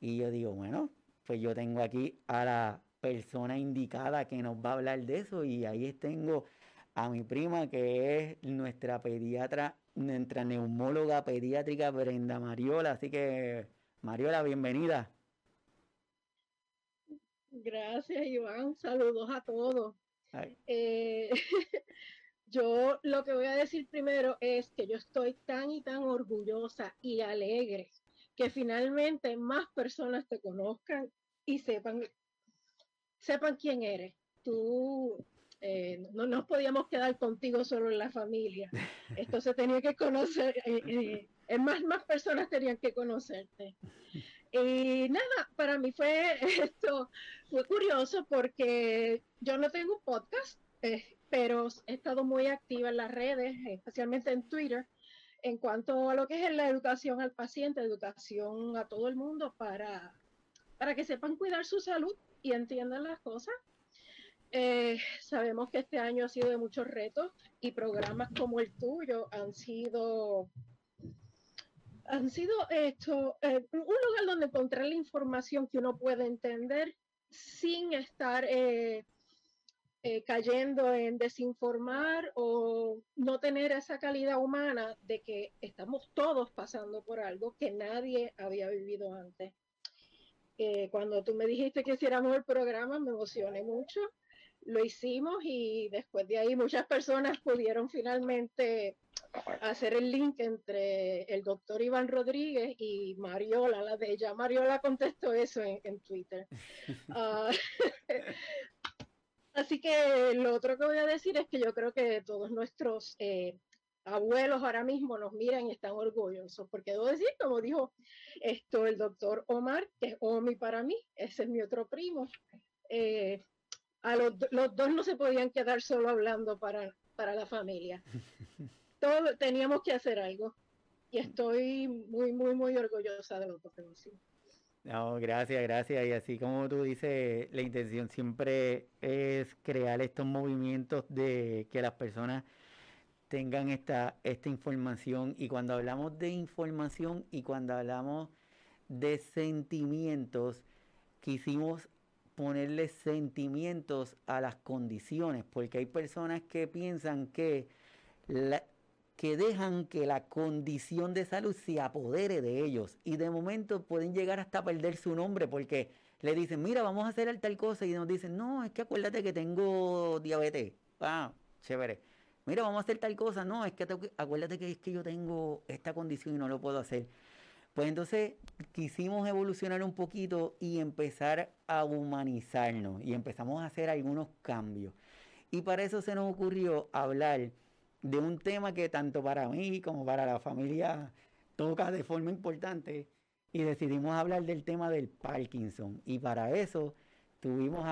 Y yo digo, bueno, pues yo tengo aquí a la persona indicada que nos va a hablar de eso y ahí tengo a mi prima que es nuestra pediatra, nuestra neumóloga pediátrica Brenda Mariola. Así que, Mariola, bienvenida. Gracias, Iván. Saludos a todos. Eh, yo lo que voy a decir primero es que yo estoy tan y tan orgullosa y alegre que finalmente más personas te conozcan y sepan, sepan quién eres. Tú eh, no nos podíamos quedar contigo solo en la familia. Esto se tenía que conocer, eh, eh, más, más personas tenían que conocerte. Y nada, para mí fue esto, fue curioso porque yo no tengo un podcast, pero he estado muy activa en las redes, especialmente en Twitter, en cuanto a lo que es la educación al paciente, educación a todo el mundo para, para que sepan cuidar su salud y entiendan las cosas. Eh, sabemos que este año ha sido de muchos retos y programas como el tuyo han sido han sido esto eh, un lugar donde encontrar la información que uno puede entender sin estar eh, cayendo en desinformar o no tener esa calidad humana de que estamos todos pasando por algo que nadie había vivido antes. Cuando tú me dijiste que hiciéramos el programa, me emocioné mucho. Lo hicimos y después de ahí muchas personas pudieron finalmente hacer el link entre el doctor Iván Rodríguez y Mariola, la de ella. Mariola contestó eso en, Twitter. Ah, Así que lo otro que voy a decir es que yo creo que todos nuestros eh, abuelos ahora mismo nos miran y están orgullosos, porque debo decir, como dijo esto el doctor Omar, que es Omi para mí, ese es mi otro primo, eh, a los, los, dos no se podían quedar solo hablando para, para la familia. Todos teníamos que hacer algo y estoy muy, muy, muy orgullosa de los dos no, gracias, gracias. Y así como tú dices, la intención siempre es crear estos movimientos de que las personas tengan esta, esta información. Y cuando hablamos de información y cuando hablamos de sentimientos, quisimos ponerle sentimientos a las condiciones, porque hay personas que piensan que la, que dejan que la condición de salud se apodere de ellos y de momento pueden llegar hasta perder su nombre porque le dicen, mira, vamos a hacer tal cosa y nos dicen, no, es que acuérdate que tengo diabetes. Ah, chévere. Mira, vamos a hacer tal cosa. No, es que acuérdate que es que yo tengo esta condición y no lo puedo hacer. Pues entonces quisimos evolucionar un poquito y empezar a humanizarnos y empezamos a hacer algunos cambios. Y para eso se nos ocurrió hablar de un tema que tanto para mí como para la familia toca de forma importante y decidimos hablar del tema del Parkinson. Y para eso tuvimos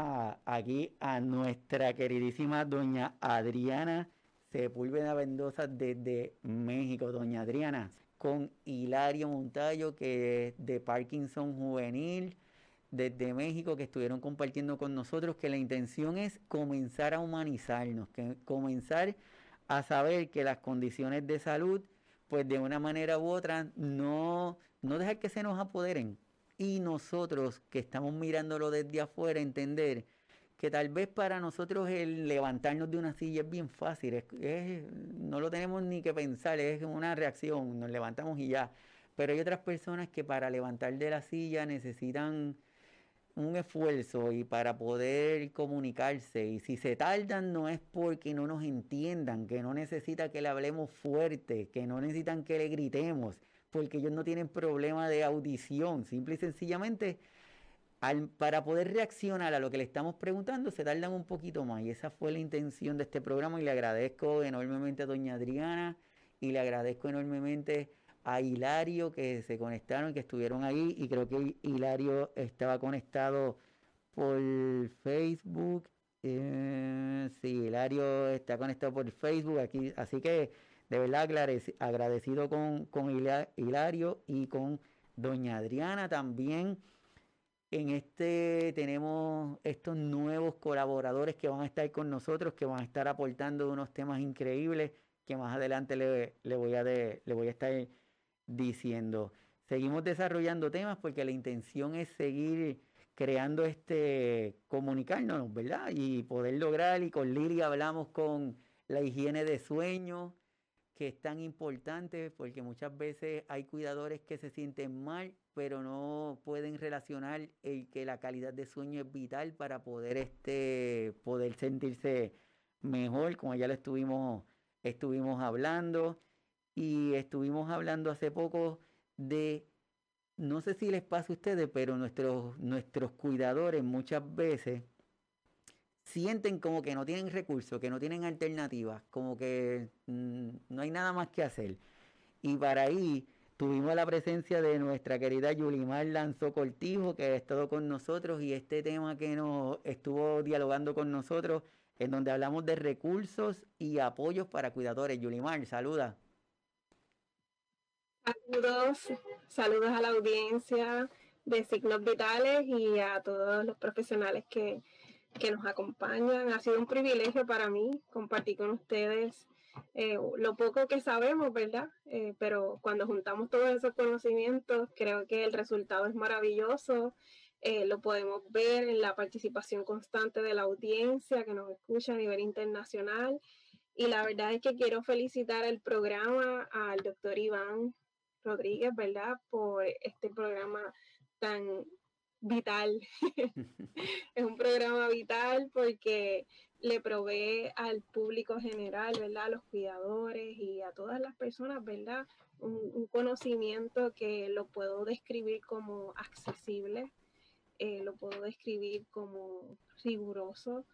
aquí a nuestra queridísima doña Adriana Sepúlveda Mendoza desde México. Doña Adriana, con Hilario Montayo, que es de Parkinson Juvenil desde México que estuvieron compartiendo con nosotros que la intención es comenzar a humanizarnos, que comenzar a saber que las condiciones de salud, pues de una manera u otra, no, no dejar que se nos apoderen. Y nosotros que estamos mirándolo desde afuera, entender que tal vez para nosotros el levantarnos de una silla es bien fácil, no lo tenemos ni que pensar, es una reacción, nos levantamos y ya. Pero hay otras personas que para levantar de la silla necesitan un esfuerzo y para poder comunicarse. Y si se tardan no es porque no nos entiendan, que no necesita que le hablemos fuerte, que no necesitan que le gritemos, porque ellos no tienen problema de audición. Simple y sencillamente, para poder reaccionar a lo que le estamos preguntando, se tardan un poquito más. Y esa fue la intención de este programa y le agradezco enormemente a doña Adriana y le agradezco enormemente a Hilario que se conectaron, que estuvieron ahí y creo que Hilario estaba conectado por Facebook. Eh, sí, Hilario está conectado por Facebook aquí, así que de verdad agradecido con, con Hilario y con doña Adriana también. En este tenemos estos nuevos colaboradores que van a estar con nosotros, que van a estar aportando unos temas increíbles que más adelante le, voy a estar diciendo. seguimos desarrollando temas porque la intención es seguir creando este, comunicarnos, ¿verdad? Y poder lograr, y con Lili hablamos con la higiene de sueño, que es tan importante porque muchas veces hay cuidadores que se sienten mal, pero no pueden relacionar el que la calidad de sueño es vital para poder, este, poder sentirse mejor, como ya lo estuvimos, estuvimos hablando. Y estuvimos hablando hace poco de, no sé si les pasa a ustedes, pero nuestros, nuestros cuidadores muchas veces sienten como que no tienen recursos, que no tienen alternativas, como que mm, no hay nada más que hacer. Y para ahí tuvimos la presencia de nuestra querida Yulimar Lanzó Cortijo, que ha estado con nosotros, y este tema que nos estuvo dialogando con nosotros, en donde hablamos de recursos y apoyos para cuidadores. Yulimar, saluda. Saludos, saludos a la audiencia de Signos Vitales y a todos los profesionales que, nos acompañan. Ha sido un privilegio para mí compartir con ustedes eh, lo poco que sabemos, ¿verdad? Eh, pero cuando juntamos todos esos conocimientos, creo que el resultado es maravilloso. Eh, lo podemos ver en la participación constante de la audiencia que nos escucha a nivel internacional. Y la verdad es que quiero felicitar el programa al doctor Iván Rodríguez, ¿verdad? Por este programa tan vital. es un programa vital porque le provee al público general, ¿verdad? A los cuidadores y a todas las personas, ¿verdad? Un, conocimiento que lo puedo describir como accesible, eh, lo puedo describir como riguroso,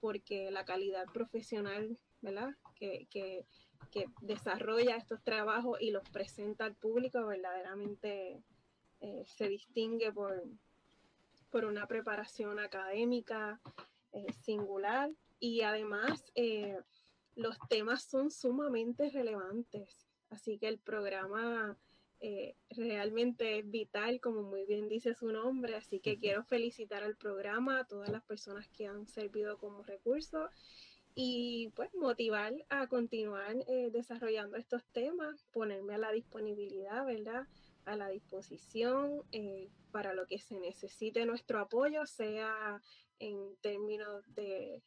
porque la calidad profesional, ¿verdad? Que, que que desarrolla estos trabajos y los presenta al público verdaderamente eh, se distingue por, por una preparación académica eh, singular y además eh, los temas son sumamente relevantes. Así que el programa realmente es vital, como muy bien dice su nombre. Así que quiero felicitar al programa, a todas las personas que han servido como recurso y pues motivar a continuar eh, desarrollando estos temas, ponerme a la disponibilidad, ¿verdad? A la disposición eh, para lo que se necesite nuestro apoyo, sea en términos de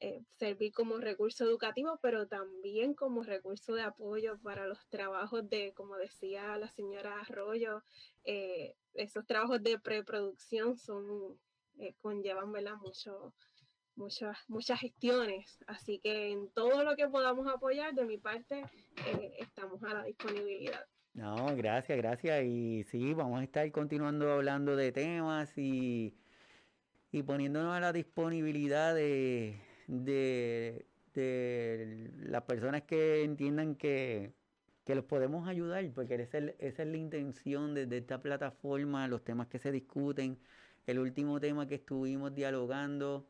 eh, servir como recurso educativo, pero también como recurso de apoyo para los trabajos de, como decía la señora Arroyo, esos trabajos de preproducción son, conllevan, ¿verdad? Mucho, muchas, muchas gestiones. Así que en todo lo que podamos apoyar, de mi parte, eh, estamos a la disponibilidad. No, gracias, gracias. Y sí, vamos a estar continuando hablando de temas y, y poniéndonos a la disponibilidad de, de, las personas que entiendan que, que los podemos ayudar, porque esa es, esa es la intención de, de esta plataforma, los temas que se discuten. El último tema que estuvimos dialogando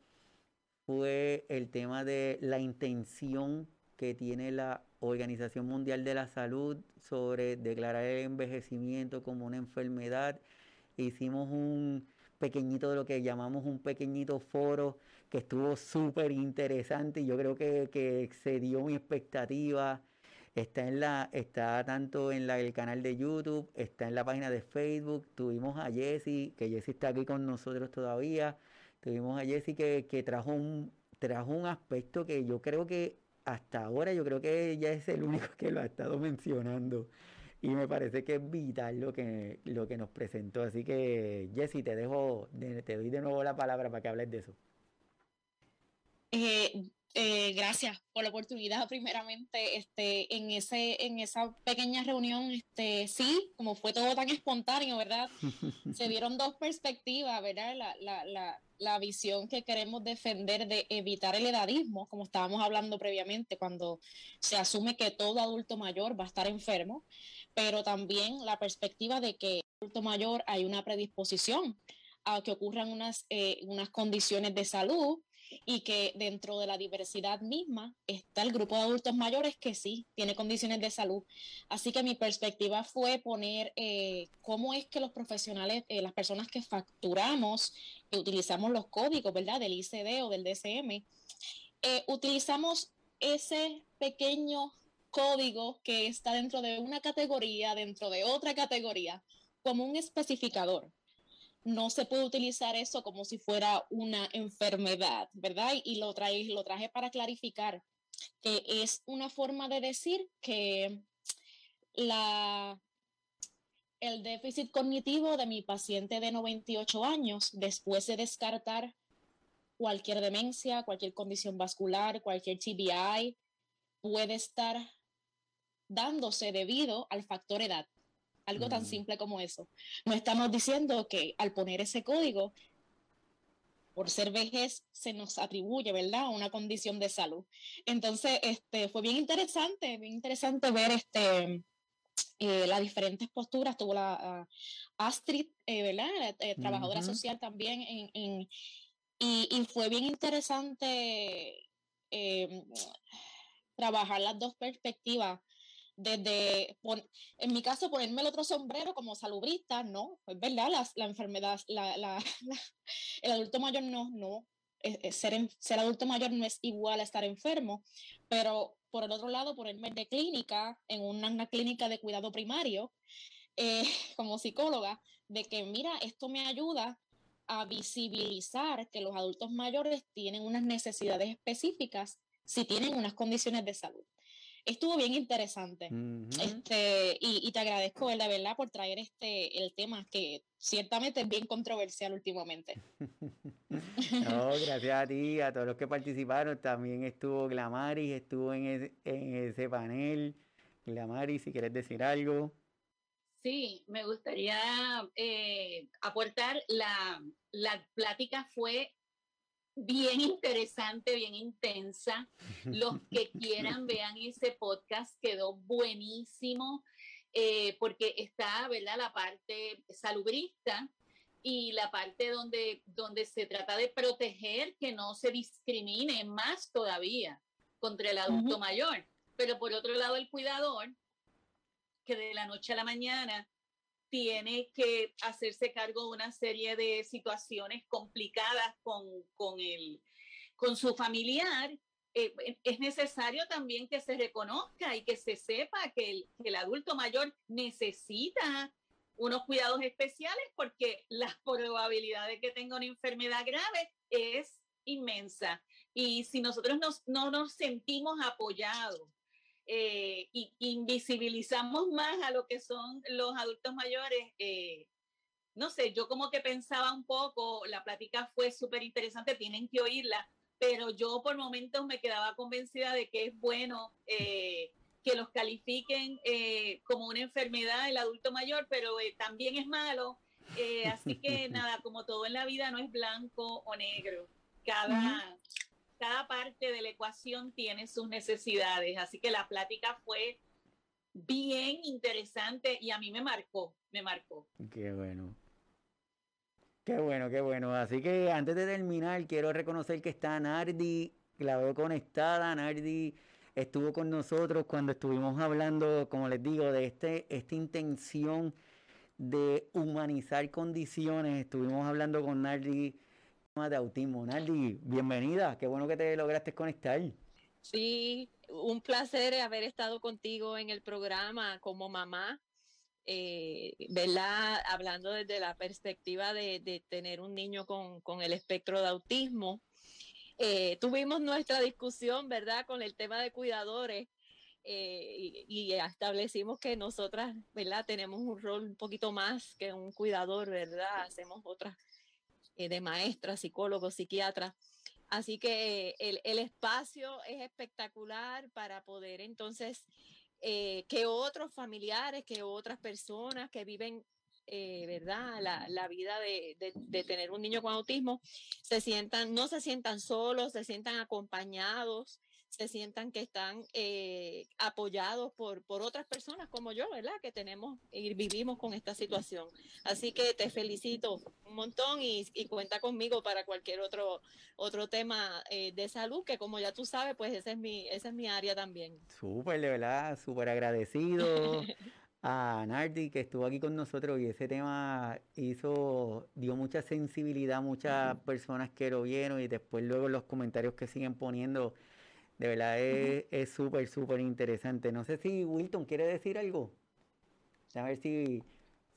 fue el tema de la intención que tiene la Organización Mundial de la Salud sobre declarar el envejecimiento como una enfermedad. Hicimos un pequeñito de lo que llamamos un pequeñito foro que estuvo súper interesante y yo creo que, que, excedió mi expectativa. Está, en la, está tanto en la, el canal de YouTube, está en la página de Facebook. Tuvimos a Jesse, que Jesse está aquí con nosotros todavía. Tuvimos a Jessy que, trajo, un, trajo un aspecto que yo creo que hasta ahora, yo creo que ella es el único que lo ha estado mencionando. Y me parece que es vital lo que, lo que nos presentó. Así que, Jessy, te dejo, te doy de nuevo la palabra para que hables de eso. Eh, eh, gracias por la oportunidad, primeramente, este, en, ese, en esa pequeña reunión, este, sí, como fue todo tan espontáneo, ¿verdad? Se dieron dos perspectivas, ¿verdad? La, la, la, la visión que queremos defender de evitar el edadismo, como estábamos hablando previamente, cuando se asume que todo adulto mayor va a estar enfermo, pero también la perspectiva de que adulto mayor hay una predisposición a que ocurran unas, eh, unas condiciones de salud y que dentro de la diversidad misma está el grupo de adultos mayores que sí tiene condiciones de salud. Así que mi perspectiva fue poner eh, cómo es que los profesionales, eh, las personas que facturamos, que utilizamos los códigos, ¿verdad? Del ICD o del DCM, eh, utilizamos ese pequeño código que está dentro de una categoría, dentro de otra categoría, como un especificador. No se puede utilizar eso como si fuera una enfermedad, ¿verdad? Y lo, trae, lo traje para clarificar que es una forma de decir que la, el déficit cognitivo de mi paciente de 98 años, después de descartar cualquier demencia, cualquier condición vascular, cualquier TBI, puede estar dándose debido al factor edad. Algo tan mm. simple como eso. No estamos diciendo que al poner ese código, por ser vejez, se nos atribuye, ¿verdad?, una condición de salud. Entonces, este, fue bien interesante, bien interesante ver este, eh, las diferentes posturas. Tuvo la Astrid, eh, ¿verdad?, eh, trabajadora social también, en, y, y, fue bien interesante trabajar las dos perspectivas desde, en mi caso, ponerme el otro sombrero como salubrista, no, es verdad, la, enfermedad, la, el adulto mayor no, no, ser, ser adulto mayor no es igual a estar enfermo, pero por el otro lado, ponerme de clínica, en una, clínica de cuidado primario, eh, como psicóloga, de que, mira, esto me ayuda a visibilizar que los adultos mayores tienen unas necesidades específicas si tienen unas condiciones de salud estuvo bien interesante. este, y, te agradezco, de verdad, por traer este el tema que ciertamente es bien controversial últimamente. no, gracias a ti, a todos los que participaron. También estuvo Glamaris, estuvo en ese, en ese panel. Glamaris, si quieres decir algo. Sí, me gustaría eh, aportar la, la plática fue bien interesante, bien intensa. Los que quieran vean ese podcast, quedó buenísimo eh, porque está, ¿verdad? La parte salubrista y la parte donde, donde se trata de proteger que no se discrimine más todavía contra el adulto mayor. Pero por otro lado, el cuidador, que de la noche a la mañana tiene que hacerse cargo de una serie de situaciones complicadas con, con, el, con su familiar, eh, es necesario también que se reconozca y que se sepa que el, que el, adulto mayor necesita unos cuidados especiales porque la probabilidad de que tenga una enfermedad grave es inmensa. Y si nosotros nos, no nos sentimos apoyados eh, y invisibilizamos más a lo que son los adultos mayores, eh, no sé, yo como que pensaba un poco, la plática fue súper interesante, tienen que oírla, pero yo por momentos me quedaba convencida de que es bueno eh, que los califiquen como una enfermedad el adulto mayor, pero también es malo. así que nada, como todo en la vida no es blanco o negro. Cada, cada parte de la ecuación tiene sus necesidades. Así que la plática fue bien interesante y a mí me marcó, me marcó. Qué bueno. Qué bueno, qué bueno. Así que antes de terminar, quiero reconocer que está Nardi, la veo conectada. Nardi estuvo con nosotros cuando estuvimos hablando, como les digo, de este, esta intención de humanizar condiciones. Estuvimos hablando con Nardi de autismo. Naldi, bienvenida, qué bueno que te lograste conectar. Sí, un placer haber estado contigo en el programa como mamá, eh, ¿verdad? Hablando desde la perspectiva de, tener un niño con, el espectro de autismo. Eh, tuvimos nuestra discusión, ¿verdad?, con el tema de cuidadores. Eh, y, establecimos que nosotras, ¿verdad? Tenemos un rol un poquito más que un cuidador, ¿verdad? Hacemos otras de maestras, psicólogos, psiquiatras. Así que el, el, espacio es espectacular para poder entonces eh, que otros familiares, que otras personas que viven, eh, ¿verdad? La, la vida de, de, de, tener un niño con autismo, se sientan, no se sientan solos, se sientan acompañados se sientan que están eh, apoyados por, por otras personas como yo, ¿verdad? Que tenemos y vivimos con esta situación. Así que te felicito un montón y, cuenta conmigo para cualquier otro, otro tema eh, de salud, que como ya tú sabes, pues esa es mi, esa es mi área también. Súper, de verdad, súper agradecido. a Nardi que estuvo aquí con nosotros y ese tema hizo, dio mucha sensibilidad a muchas personas que lo vieron y después luego los comentarios que siguen poniendo de verdad es súper, súper interesante. No sé si Wilton quiere decir algo. A ver si,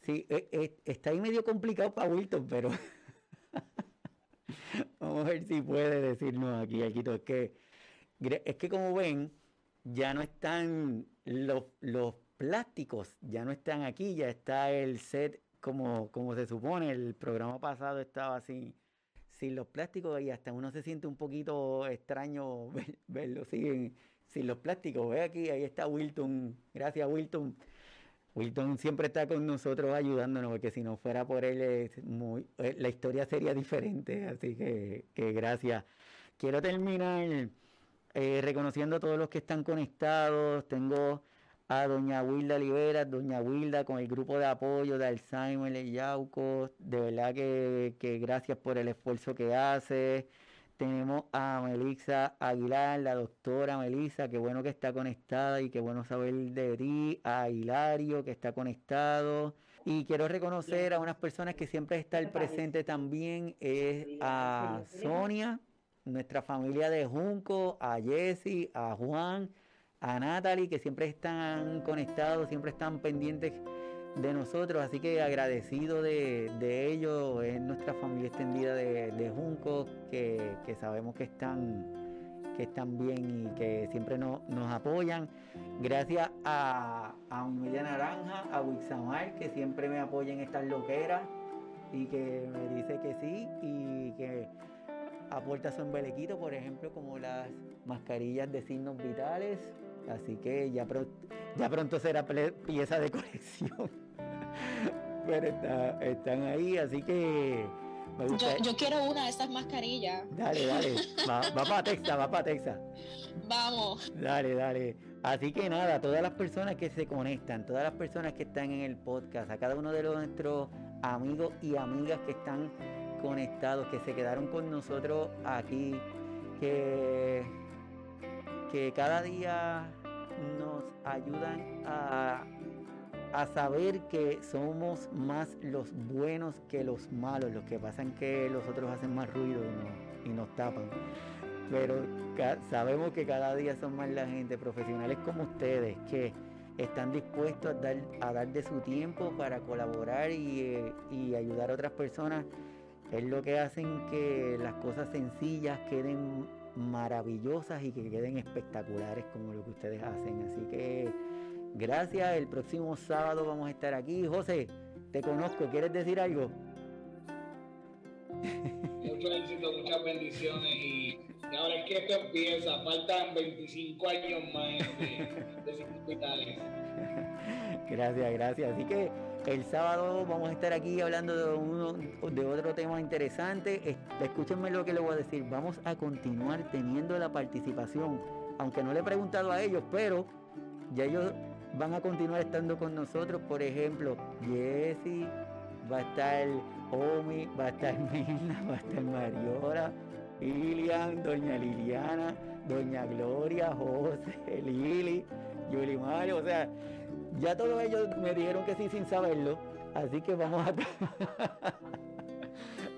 Sí, e, e, está ahí medio complicado para Wilton, pero vamos a ver si puede decirnos aquí, Alquito. Es que, es que como ven, ya no están los, los plásticos, ya no están aquí, ya está el set como, como se supone. El programa pasado estaba así sin los plásticos y hasta uno se siente un poquito extraño verlo sin, sin los plásticos. Ve aquí, ahí está Wilton. Gracias, Wilton. Wilton siempre está con nosotros ayudándonos, porque si no fuera por él, muy, eh, la historia sería diferente. Así que, que gracias. Quiero terminar eh, reconociendo a todos los que están conectados. Tengo a doña Wilda Olivera, doña Wilda con el grupo de apoyo de Alzheimer y Yauco. De verdad que, que gracias por el esfuerzo que hace. Tenemos a Melissa Aguilar, la doctora Melissa, qué bueno que está conectada y qué bueno saber de ti. A Hilario, que está conectado. Y quiero reconocer a unas personas que siempre están presentes también. Es a Sonia, nuestra familia de Junco, a Jesse, a Juan a Natalie, que siempre están conectados, siempre están pendientes de nosotros, así que agradecido de, ellos, es nuestra familia extendida de, Junco, que, sabemos que están, que están bien y que siempre nos apoyan. Gracias a, a Naranja, a Wixamar, que siempre me apoya en estas loqueras y que me dice que sí y que aporta su embelequito, por ejemplo, como las mascarillas de signos vitales, Así que ya, ya pronto será pieza de colección. Pero están ahí, así que... Yo, quiero una de esas mascarillas. Dale, dale. Va, para Texas, va para Texas. Vamos. Dale, dale. Así que nada, todas las personas que se conectan, todas las personas que están en el podcast, a cada uno de nuestros amigos y amigas que están conectados, que se quedaron con nosotros aquí, que que cada día nos ayudan a, saber que somos más los buenos que los malos. Los que pasan que los otros hacen más ruido y, nos tapan. Pero sabemos que cada día son más la gente, profesionales como ustedes, que están dispuestos a dar, a dar de su tiempo para colaborar y, y ayudar a otras personas. Es lo que hacen que las cosas sencillas queden maravillosas y que queden espectaculares como lo que ustedes hacen. Así que gracias. El próximo sábado vamos a estar aquí. José, te conozco. ¿Quieres decir algo? Mucho éxito, muchas bendiciones y, ahora es que esto empieza. Faltan 25 años más de, de hospitales. Gracias, gracias. Así que el sábado vamos a estar aquí hablando de, uno, de otro tema interesante. Escúchenme lo que les voy a decir. Vamos a continuar teniendo la participación, aunque no le he preguntado a ellos, pero ya ellos van a continuar estando con nosotros. Por ejemplo, Jesse, va a estar Omi, va a estar Milna, va a estar Mariora, Lilian, Doña Liliana, Doña Gloria, José, Lili, Yuli Mario, o sea ya todos ellos me dijeron que sí sin saberlo, así que vamos a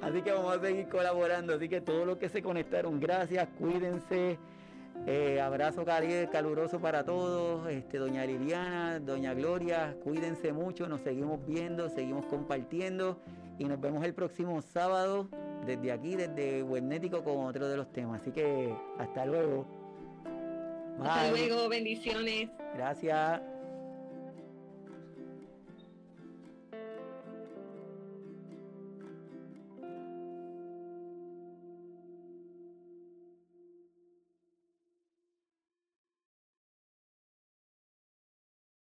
Así que vamos a seguir colaborando. Así que todos los que se conectaron, gracias, cuídense. Eh, abrazo caluroso para todos. Este, doña Liliana, doña Gloria, cuídense mucho. Nos seguimos viendo, seguimos compartiendo. Y nos vemos el próximo sábado desde aquí, desde Webnético, con otro de los temas. Así que hasta luego. Hasta luego, bendiciones. Gracias.